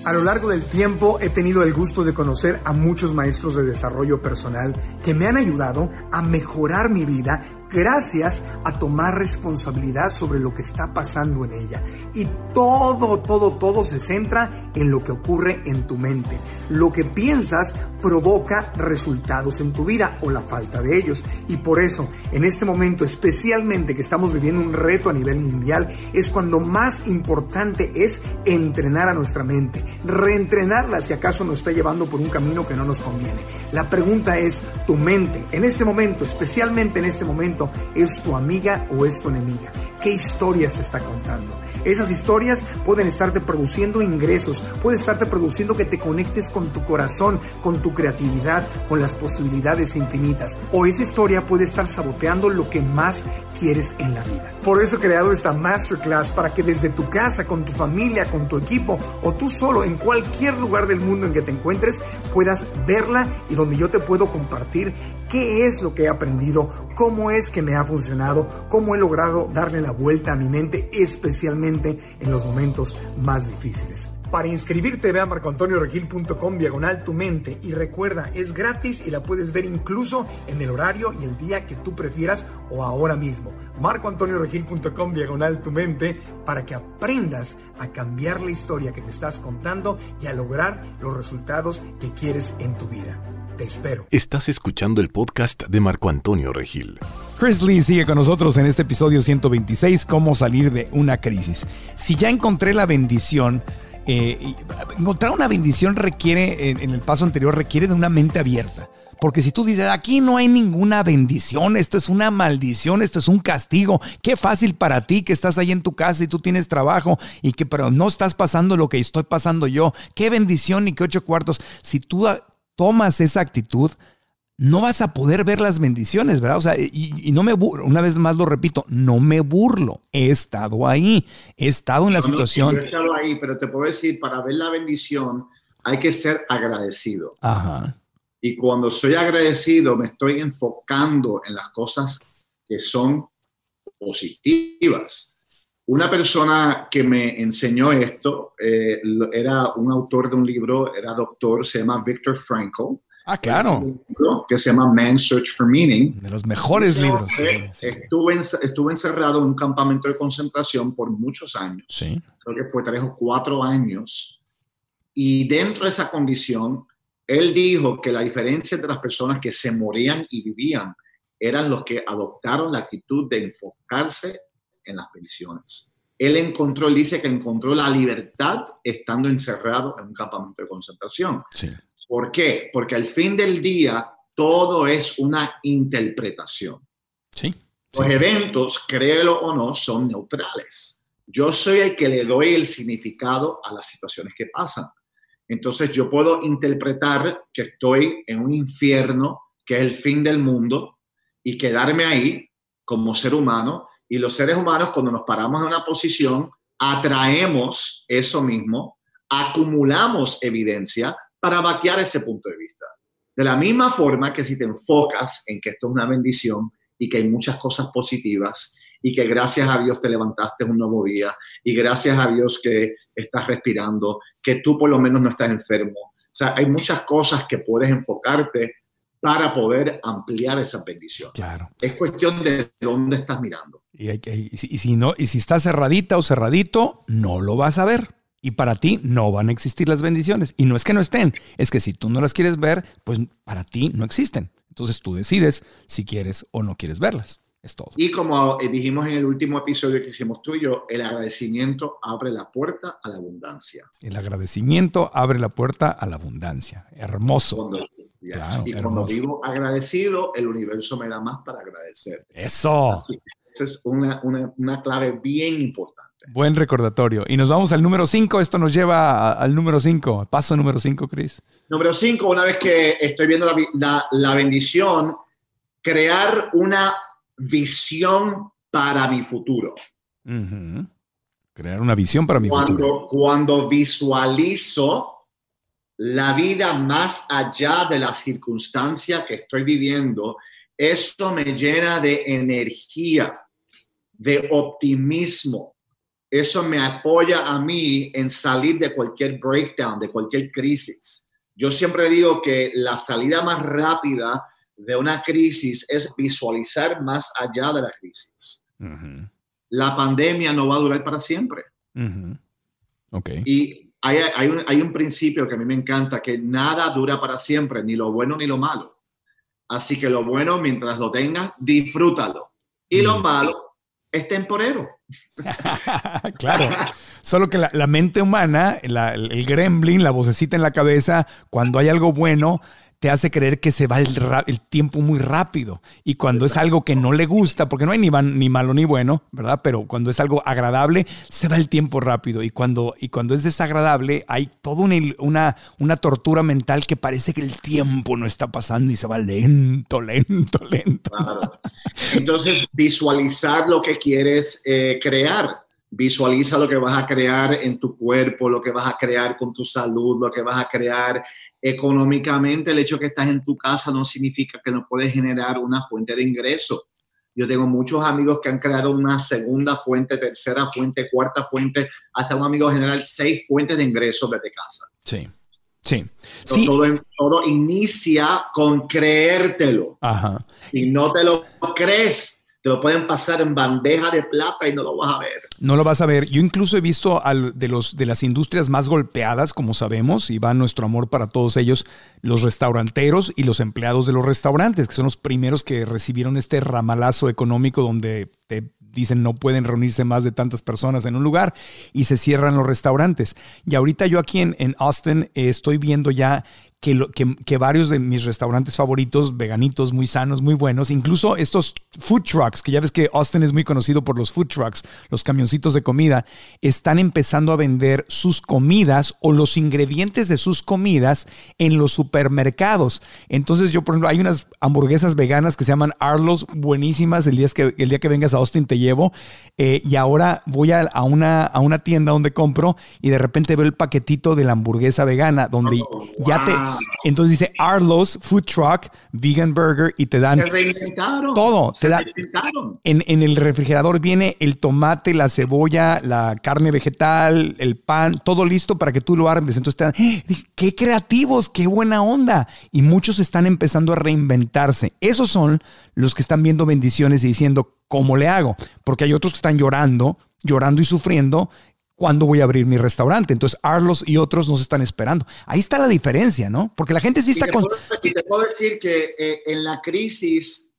A lo largo del tiempo he tenido el gusto de conocer a muchos maestros de desarrollo personal que me han ayudado a mejorar mi vida gracias a tomar responsabilidad sobre lo que está pasando en ella. Y todo, todo, todo se centra en lo que ocurre en tu mente. Lo que piensas provoca resultados en tu vida o la falta de ellos. Y por eso, en este momento, especialmente que estamos viviendo un reto a nivel mundial, es cuando más importante es entrenar a nuestra mente, reentrenarla si acaso nos está llevando por un camino que no nos conviene. La pregunta es, tu mente, en este momento, especialmente en este momento, ¿Es tu amiga o es tu enemiga? ¿Qué historias te está contando? Esas historias pueden estarte produciendo ingresos, puede estarte produciendo que te conectes con tu corazón, con tu creatividad, con las posibilidades infinitas. O esa historia puede estar saboteando lo que más quieres en la vida. Por eso he creado esta masterclass para que desde tu casa, con tu familia, con tu equipo o tú solo en cualquier lugar del mundo en que te encuentres puedas verla y donde yo te puedo compartir qué es lo que he aprendido, cómo es que me ha funcionado, cómo he logrado darle la vuelta a mi mente, especialmente en los momentos más difíciles. Para inscribirte ve a marcoantonioregil.com diagonal tu mente y recuerda, es gratis y la puedes ver incluso en el horario y el día que tú prefieras o ahora mismo. marcoantonioregil.com diagonal tu mente para que aprendas a cambiar la historia que te estás contando y a lograr los resultados que quieres en tu vida. Te espero. Estás escuchando el podcast de Marco Antonio Regil. Chris Lee sigue con nosotros en este episodio 126, cómo salir de una crisis. Si ya encontré la bendición, eh, encontrar una bendición requiere, en, el paso anterior, requiere de una mente abierta. Porque si tú dices, aquí no hay ninguna bendición, esto es una maldición, esto es un castigo, qué fácil para ti que estás ahí en tu casa y tú tienes trabajo y que pero no estás pasando lo que estoy pasando yo, qué bendición y qué ocho cuartos. Si tú tomas esa actitud, no vas a poder ver las bendiciones, ¿verdad? O sea, y, no me burlo, una vez más lo repito, no me burlo, he estado ahí, he estado en la situación. he estado ahí, pero te puedo decir, para ver la bendición hay que ser agradecido. Ajá. Y cuando soy agradecido, me estoy enfocando en las cosas que son positivas. Una persona que me enseñó esto eh, era un autor de un libro, era doctor, se llama Viktor Frankl. Ah, claro. Que se llama Man's Search for Meaning. De los mejores libros. Estuve, estuve encerrado en un campamento de concentración por muchos años. Sí. Creo que fue tres o cuatro años. Y dentro de esa condición, él dijo que la diferencia entre las personas que se morían y vivían eran los que adoptaron la actitud de enfocarse en las bendiciones. Él encontró, él dice que encontró la libertad estando encerrado en un campamento de concentración. Sí. ¿Por qué? Porque al fin del día todo es una interpretación. Sí. Los eventos, créelo o no, son neutrales. Yo soy el que le doy el significado a las situaciones que pasan. Entonces yo puedo interpretar que estoy en un infierno, que es el fin del mundo, y quedarme ahí como ser humano y los seres humanos, cuando nos paramos en una posición, atraemos eso mismo, acumulamos evidencia para vaquear ese punto de vista. De la misma forma que si te enfocas en que esto es una bendición y que hay muchas cosas positivas y que gracias a Dios te levantaste un nuevo día y gracias a Dios que estás respirando, que tú por lo menos no estás enfermo. O sea, hay muchas cosas que puedes enfocarte para poder ampliar esa bendición. Claro. Es cuestión de dónde estás mirando. Y, si, no, y si está cerradita o cerradito, no lo vas a ver. Y para ti no van a existir las bendiciones. Y no es que no estén, es que si tú no las quieres ver, pues para ti no existen. Entonces tú decides si quieres o no quieres verlas. Es todo. Y como eh, dijimos en el último episodio que hicimos tú y yo, el agradecimiento abre la puerta a la abundancia. El agradecimiento abre la puerta a la abundancia. Hermoso. Y cuando vivo agradecido, el universo me da más para agradecer. Eso. esa es una, una, una clave bien importante. Buen recordatorio. Y nos vamos al número 5. Esto nos lleva al número 5. Paso número 5, Chris. Número 5, una vez que estoy viendo la, bendición, crear una visión para mi futuro. Crear una visión para mi futuro. Cuando visualizo la vida más allá de la circunstancia que estoy viviendo, eso me llena de energía, de optimismo. Eso me apoya a mí en salir de cualquier breakdown, de cualquier crisis. Yo siempre digo que la salida más rápida de una crisis es visualizar más allá de la crisis. La pandemia no va a durar para siempre. okay. Y hay, un, principio que a mí me encanta, que nada dura para siempre, ni lo bueno ni lo malo. Así que lo bueno, mientras lo tengas, disfrútalo. Y lo mm. malo es temporero. claro. Solo que la, mente humana, el gremlin, la vocecita en la cabeza, cuando hay algo bueno, te hace creer que se va el, tiempo muy rápido. Y cuando es algo que no le gusta, porque no hay ni, malo ni bueno, ¿verdad? Pero cuando es algo agradable, se va el tiempo rápido. Y cuando, y cuando es desagradable, hay toda una, una, tortura mental que parece que el tiempo no está pasando y se va lento, lento, lento. Entonces, visualizar lo que quieres eh, crear. Visualiza lo que vas a crear en tu cuerpo, lo que vas a crear con tu salud, lo que vas a crear económicamente el hecho que estás en tu casa no significa que no puedes generar una fuente de ingreso. Yo tengo muchos amigos que han creado una segunda fuente, tercera fuente, cuarta fuente, hasta un amigo general, seis fuentes de ingresos desde casa. Sí, sí. Todo, todo, inicia con creértelo. Ajá. Si no te lo crees, te lo pueden pasar en bandeja de plata y no lo vas a ver. No lo vas a ver. Yo incluso he visto de, los, de las industrias más golpeadas, como sabemos, y va nuestro amor para todos ellos, los restauranteros y los empleados de los restaurantes, que son los primeros que recibieron este ramalazo económico donde te dicen no pueden reunirse más de tantas personas en un lugar y se cierran los restaurantes. Y ahorita yo aquí en, en Austin eh, estoy viendo ya que, que, varios de mis restaurantes favoritos, veganitos, muy sanos, muy buenos, incluso estos food trucks, que ya ves que Austin es muy conocido por los food trucks, los camioncitos de comida, están empezando a vender sus comidas o los ingredientes de sus comidas en los supermercados. Entonces yo, por ejemplo, hay unas hamburguesas veganas que se llaman Arlos, buenísimas, el día que, el día que vengas a Austin te llevo, eh, y ahora voy a, una, a una tienda donde compro y de repente veo el paquetito de la hamburguesa vegana, donde oh, ya te entonces dice Arlos Food Truck Vegan Burger y te dan todo. te dan, en, en, el refrigerador viene el tomate, la cebolla, la carne vegetal, el pan, todo listo para que tú lo armes. Entonces te dan, ¡Eh! qué creativos, qué buena onda. Y muchos están empezando a reinventarse. Esos son los que están viendo bendiciones y diciendo, ¿cómo le hago? Porque hay otros que están llorando, llorando y sufriendo cuándo voy a abrir mi restaurante. Entonces, Arlos y otros nos están esperando. Ahí está la diferencia, ¿no? Porque la gente sí está... con... y te puedo decir que eh, en la crisis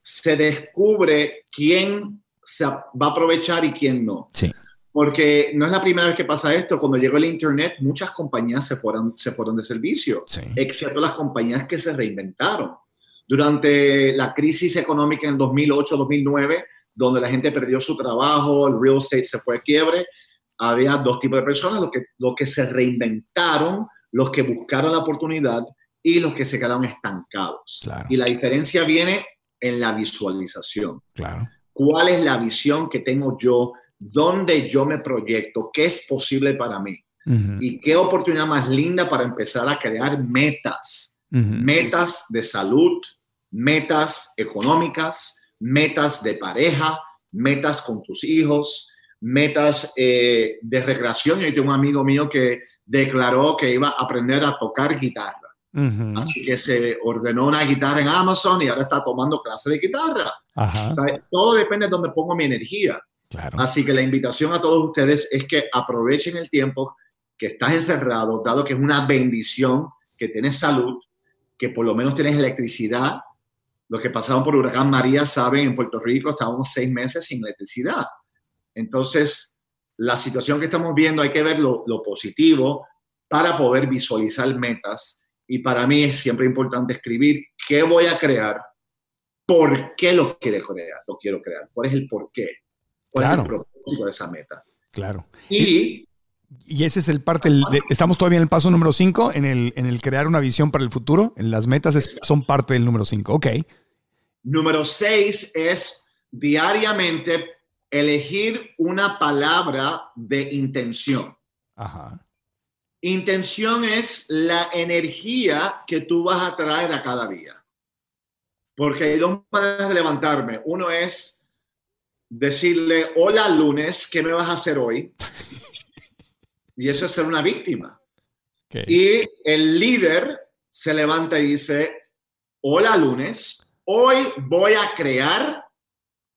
se descubre quién se va a aprovechar y quién no. Sí. Porque no es la primera vez que pasa esto. Cuando llegó el Internet, muchas compañías se fueron, se fueron de servicio, excepto las compañías que se reinventaron. Durante la crisis económica en 2008-2009, donde la gente perdió su trabajo, el real estate se fue a quiebre, había dos tipos de personas, los que, los que se reinventaron, los que buscaron la oportunidad y los que se quedaron estancados. Y la diferencia viene en la visualización. Claro. ¿Cuál es la visión que tengo yo? ¿Dónde yo me proyecto? ¿Qué es posible para mí? Y qué oportunidad más linda para empezar a crear metas. Metas de salud, metas económicas, metas de pareja, metas con tus hijos, metas eh, de recreación. Yo tengo un amigo mío que declaró que iba a aprender a tocar guitarra. Así que se ordenó una guitarra en Amazon y ahora está tomando clases de guitarra. todo depende de dónde pongo mi energía. Así que la invitación a todos ustedes es que aprovechen el tiempo que estás encerrado, dado que es una bendición que tienes salud, que por lo menos tienes electricidad. Los que pasaron por huracán María saben, en Puerto Rico estábamos seis meses sin electricidad. Entonces, la situación que estamos viendo hay que ver lo, positivo para poder visualizar metas. Y para mí es siempre importante escribir qué voy a crear, por qué lo quiero crear, lo quiero crear, cuál es el por qué, cuál es el propósito de esa meta. Claro. Y, y ese es el parte, de, estamos todavía en el paso número 5, en el, en el crear una visión para el futuro. En las metas son parte del número 5. Ok. Número 6 es diariamente elegir una palabra de intención. Ajá. Intención es la energía que tú vas a traer a cada día. Porque hay dos maneras de levantarme. Uno es decirle, hola lunes, ¿qué me vas a hacer hoy? Y eso es ser una víctima. Y el líder se levanta y dice, hola lunes, hoy voy a crear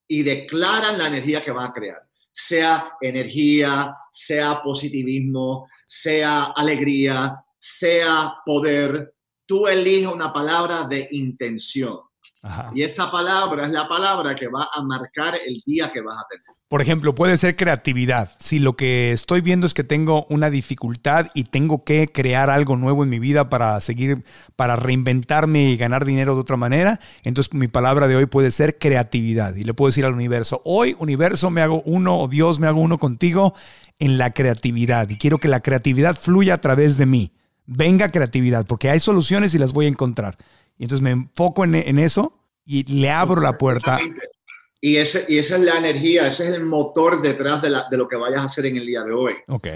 y declaran la energía que va a crear. Sea energía, sea positivismo, sea alegría, sea poder. Tú eliges una palabra de intención. Y esa palabra es la palabra que va a marcar el día que vas a tener. Por ejemplo, puede ser creatividad. Si lo que estoy viendo es que tengo una dificultad y tengo que crear algo nuevo en mi vida para seguir, para reinventarme y ganar dinero de otra manera, entonces mi palabra de hoy puede ser creatividad. Y le puedo decir al universo, hoy universo me hago uno o Dios me hago uno contigo en la creatividad. Y quiero que la creatividad fluya a través de mí. Venga creatividad, porque hay soluciones y las voy a encontrar. Y entonces me enfoco en, en eso y le abro la puerta y, ese, y esa es la energía, ese es el motor detrás de, la, de lo que vayas a hacer en el día de hoy. Ok.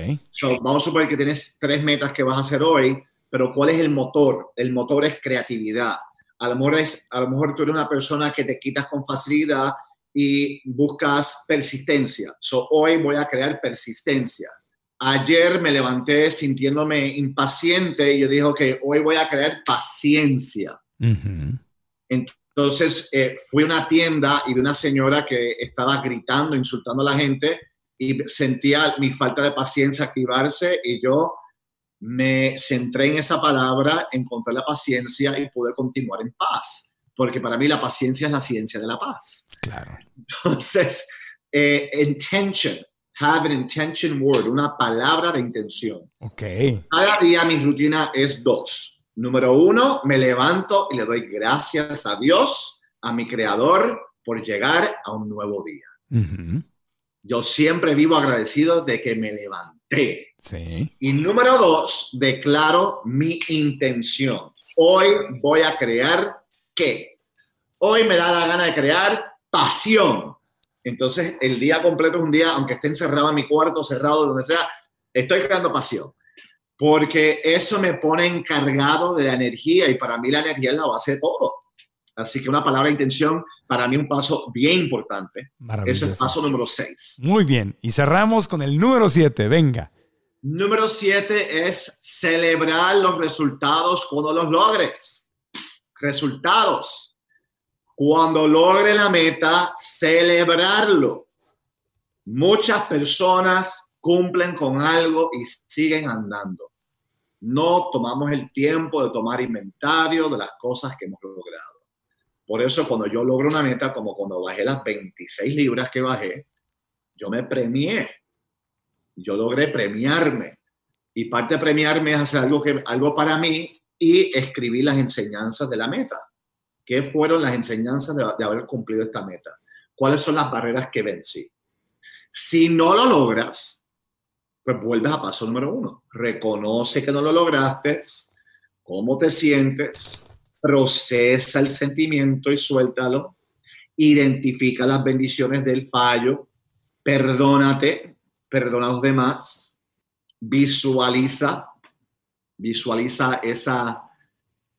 vamos a suponer que tienes tres metas que vas a hacer hoy, pero ¿cuál es el motor? El motor es creatividad. A lo mejor, es, a lo mejor tú eres una persona que te quitas con facilidad y buscas persistencia. So, hoy voy a crear persistencia. Ayer me levanté sintiéndome impaciente y yo dije, ok, hoy voy a crear paciencia. Entonces, entonces eh, fui a una tienda y vi una señora que estaba gritando, insultando a la gente y sentía mi falta de paciencia activarse y yo me centré en esa palabra, encontré la paciencia y pude continuar en paz, porque para mí la paciencia es la ciencia de la paz. Claro. Entonces, eh, intention, have an intention word, una palabra de intención. Ok. Cada día mi rutina es dos Número uno, me levanto y le doy gracias a Dios, a mi creador, por llegar a un nuevo día. Yo siempre vivo agradecido de que me levanté. Y número dos, declaro mi intención. Hoy voy a crear qué? Hoy me da la gana de crear pasión. Entonces, el día completo es un día, aunque esté encerrado en mi cuarto, cerrado, donde sea, estoy creando pasión porque eso me pone encargado de la energía y para mí la energía es la base de todo. Así que una palabra de intención para mí un paso bien importante. Ese es el paso número 6. Muy bien. Y cerramos con el número 7. Venga. Número 7 es celebrar los resultados cuando los logres. Resultados. Cuando logre la meta, celebrarlo. Muchas personas cumplen con algo y siguen andando no tomamos el tiempo de tomar inventario de las cosas que hemos logrado. Por eso cuando yo logro una meta, como cuando bajé las 26 libras que bajé, yo me premié. Yo logré premiarme. Y parte de premiarme es hacer algo, que, algo para mí y escribir las enseñanzas de la meta. ¿Qué fueron las enseñanzas de, de haber cumplido esta meta? ¿Cuáles son las barreras que vencí? Si no lo logras, pues vuelves a paso número uno. Reconoce que no lo lograste, cómo te sientes, procesa el sentimiento y suéltalo, identifica las bendiciones del fallo, perdónate, perdona a los demás, visualiza, visualiza esa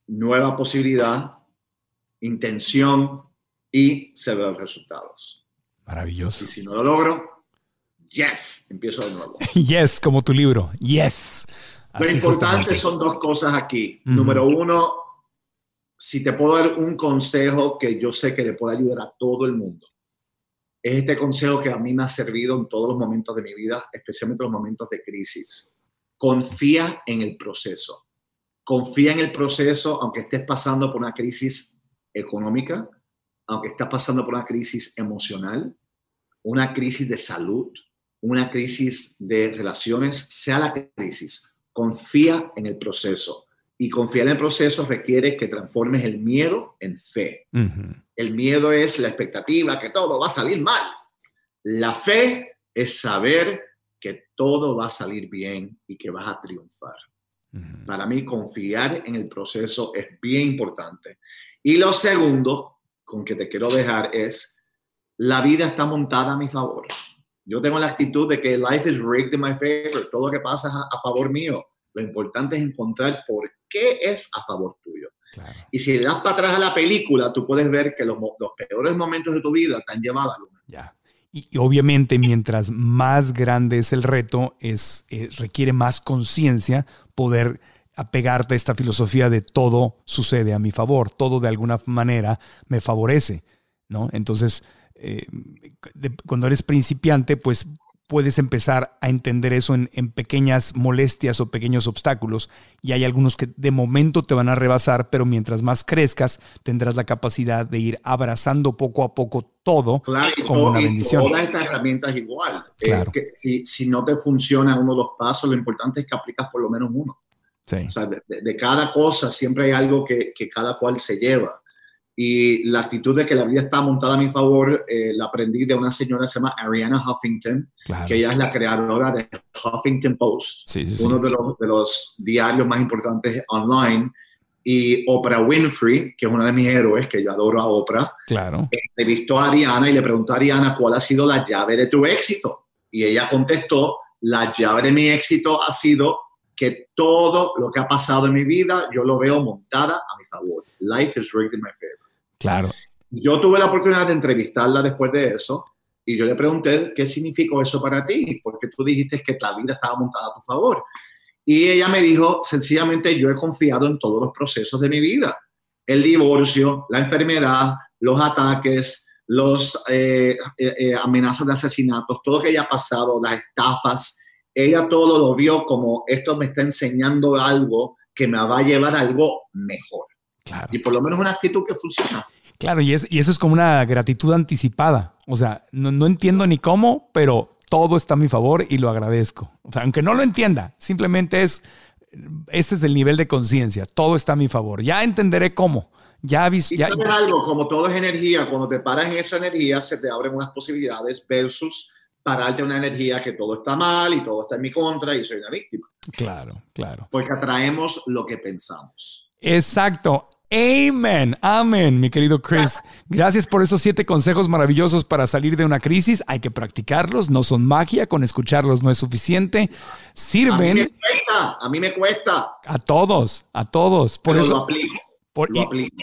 nueva posibilidad, intención y se ven los resultados. Maravilloso. Y si no lo logro, yes, empiezo de nuevo. yes, como tu libro, yes. Lo importante son dos cosas aquí. Número uno, si te puedo dar un consejo que yo sé que le puede ayudar a todo el mundo, es este consejo que a mí me ha servido en todos los momentos de mi vida, especialmente los momentos de crisis. Confía en el proceso. Confía en el proceso, aunque estés pasando por una crisis económica, aunque estés pasando por una crisis emocional, una crisis de salud, una crisis de relaciones, sea la crisis, confía en el proceso. Y confiar en el proceso requiere que transformes el miedo en fe. El miedo es la expectativa que todo va a salir mal. La fe es saber que todo va a salir bien y que vas a triunfar. Para mí, confiar en el proceso es bien importante. Y lo segundo, con que te quiero dejar, es la vida está montada a mi favor. Yo tengo la actitud de que life is rigged in my favor. Todo lo que pasa es a, favor mío. Lo importante es encontrar por qué es a favor tuyo. Y si le das para atrás a la película, tú puedes ver que los, peores momentos de tu vida te han llevado a luna. Ya. Y, obviamente, mientras más grande es el reto, es, eh, requiere más conciencia poder apegarte a esta filosofía de todo sucede a mi favor, todo de alguna manera me favorece, ¿no? Entonces, eh, cuando eres principiante, pues puedes empezar a entender eso en, pequeñas molestias o pequeños obstáculos. Y hay algunos que de momento te van a rebasar, pero mientras más crezcas, tendrás la capacidad de ir abrazando poco a poco todo claro, como una bendición. Todas estas herramientas igual. Claro. que si, si, no te funciona uno de los pasos, lo importante es que aplicas por lo menos uno. Sí. O sea, de, cada cosa siempre hay algo que, que cada cual se lleva. Y la actitud de que la vida está montada a mi favor, eh, la aprendí de una señora que se llama Ariana Huffington, que ella es la creadora de Huffington Post, uno de los, de los, diarios más importantes online. Y Oprah Winfrey, que es una de mis héroes, que yo adoro a Oprah, claro. entrevistó a Ariana y le preguntó a Ariana cuál ha sido la llave de tu éxito. Y ella contestó, la llave de mi éxito ha sido que todo lo que ha pasado en mi vida yo lo veo montada a mi favor. Life is rigged in my favor. Claro. Yo tuve la oportunidad de entrevistarla después de eso y yo le pregunté qué significó eso para ti, porque tú dijiste que la vida estaba montada a tu favor. Y ella me dijo, sencillamente yo he confiado en todos los procesos de mi vida. El divorcio, la enfermedad, los ataques, los eh, eh, eh, amenazas de asesinatos, todo lo que haya pasado, las estafas. Ella todo lo vio como esto me está enseñando algo que me va a llevar a algo mejor. Y por lo menos una actitud que funciona. Claro, y, es, y eso es como una gratitud anticipada. O sea, no, entiendo ni cómo, pero todo está a mi favor y lo agradezco. O sea, aunque no lo entienda, simplemente es, este es el nivel de conciencia, todo está a mi favor. Ya entenderé cómo. Ya visto. Ya, algo, como todo es energía, cuando te paras en esa energía, se te abren unas posibilidades versus pararte una energía que todo está mal y todo está en mi contra y soy una víctima. Claro, claro. Porque atraemos lo que pensamos. Exacto. Amén, amén, mi querido Chris. Gracias por esos siete consejos maravillosos para salir de una crisis. Hay que practicarlos, no son magia, con escucharlos no es suficiente. Sirven. A mí me cuesta, a mí me cuesta. A todos, a todos. Por eso, lo aplico.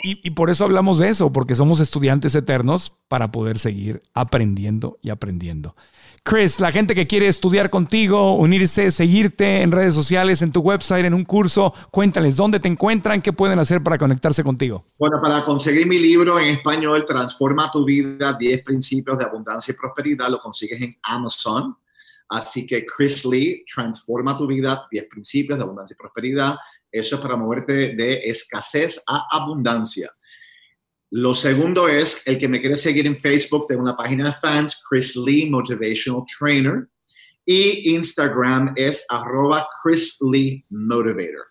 y, por eso hablamos de eso, porque somos estudiantes eternos para poder seguir aprendiendo y aprendiendo. Chris, la gente que quiere estudiar contigo, unirse, seguirte en redes sociales, en tu website, en un curso, cuéntales dónde te encuentran, qué pueden hacer para conectarse contigo. Bueno, para conseguir mi libro en español, Transforma tu vida, 10 principios de abundancia y prosperidad, lo consigues en Amazon. Así que Chris Lee, Transforma tu vida, 10 principios de abundancia y prosperidad. Eso es para moverte de escasez a abundancia. Lo segundo es, el que me quiere seguir en Facebook, tengo una página de fans, Chris Lee Motivational Trainer. Y Instagram es arroba Chris Lee Motivator.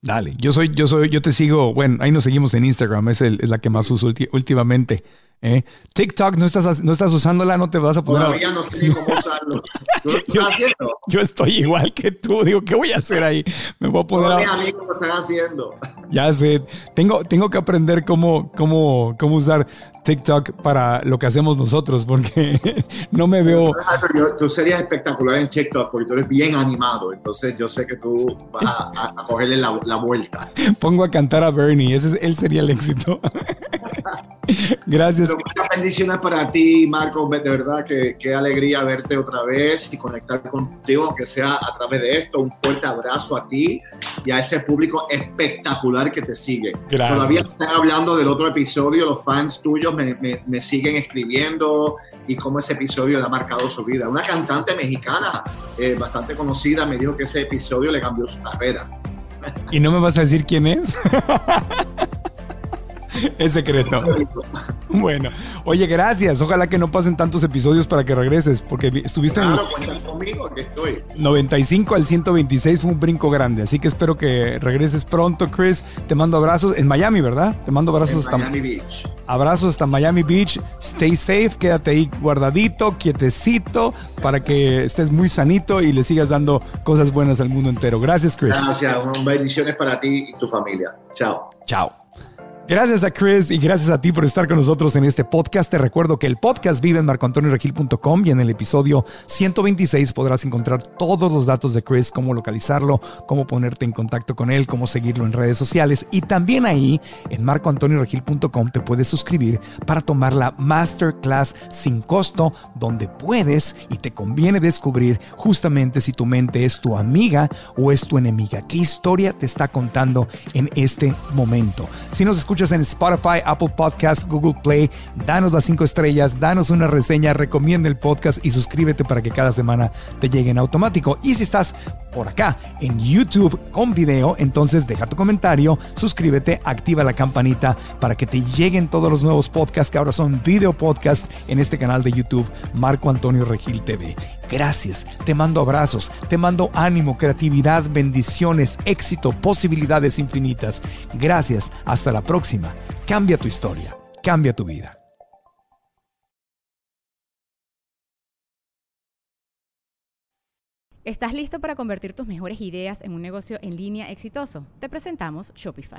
Dale, yo soy, yo soy, yo te sigo, bueno, ahí nos seguimos en Instagram, es, es la que más uso últimamente. ¿Eh? TikTok, ¿no estás, ¿no estás usándola? ¿No te vas a poder Todavía no sé cómo usarlo. yo, estoy igual que tú. Digo, ¿qué voy a hacer ahí? Me voy a poner... a... mis amigos lo están haciendo. Ya sé. Tengo, tengo que aprender cómo, cómo, cómo usar TikTok para lo que hacemos nosotros, porque no me veo... Tú serías espectacular en TikTok porque tú eres bien animado, entonces yo sé que tú vas a, cogerle la, la, vuelta. Pongo a cantar a Bernie, ese él sería el éxito. Gracias. muchas bendiciones para ti, Marco. De verdad que qué alegría verte otra vez y conectar contigo, aunque sea a través de esto. Un fuerte abrazo a ti y a ese público espectacular que te sigue. Todavía están hablando del otro episodio, los fans tuyos me, me, siguen escribiendo y cómo ese episodio le ha marcado su vida. Una cantante mexicana eh, bastante conocida me dijo que ese episodio le cambió su carrera. ¿Y no me vas a decir quién es? es secreto. Bueno, oye, gracias. Ojalá que no pasen tantos episodios para que regreses, porque estuviste en Claro, cuentan conmigo, aquí estoy. 95 al 126, fue un brinco grande. Así que espero que regreses pronto, Chris. Te mando abrazos en Miami, ¿verdad? Te mando abrazos En hasta Miami Beach. Abrazos hasta Miami Beach. Stay safe, quédate ahí guardadito, quietecito, para que estés muy sanito y le sigas dando cosas buenas al mundo entero. Gracias, Chris. Gracias, bendiciones para ti y tu familia. Chao. Chao. Gracias a Chris y gracias a ti por estar con nosotros en este podcast. Te recuerdo que el podcast vive en marcoantonioregil.com y en el episodio 126 podrás encontrar todos los datos de Chris, cómo localizarlo, cómo ponerte en contacto con él, cómo seguirlo en redes sociales. Y también ahí en marcoantonioregil.com te puedes suscribir para tomar la masterclass sin costo, donde puedes y te conviene descubrir justamente si tu mente es tu amiga o es tu enemiga. ¿Qué historia te está contando en este momento? Si nos escuchas en Spotify, Apple Podcasts, Google Play, danos las cinco estrellas, danos una reseña, recomienda el podcast y suscríbete para que cada semana te llegue en automático. Y si estás por acá en YouTube con video, entonces deja tu comentario, suscríbete, activa la campanita para que te lleguen todos los nuevos podcasts que ahora son video podcast en este canal de YouTube, Marco Antonio Regil TV. Gracias, te mando abrazos, te mando ánimo, creatividad, bendiciones, éxito, posibilidades infinitas. Gracias, hasta la próxima. Cambia tu historia, cambia tu vida. ¿Estás listo para convertir tus mejores ideas en un negocio en línea exitoso? Te presentamos Shopify.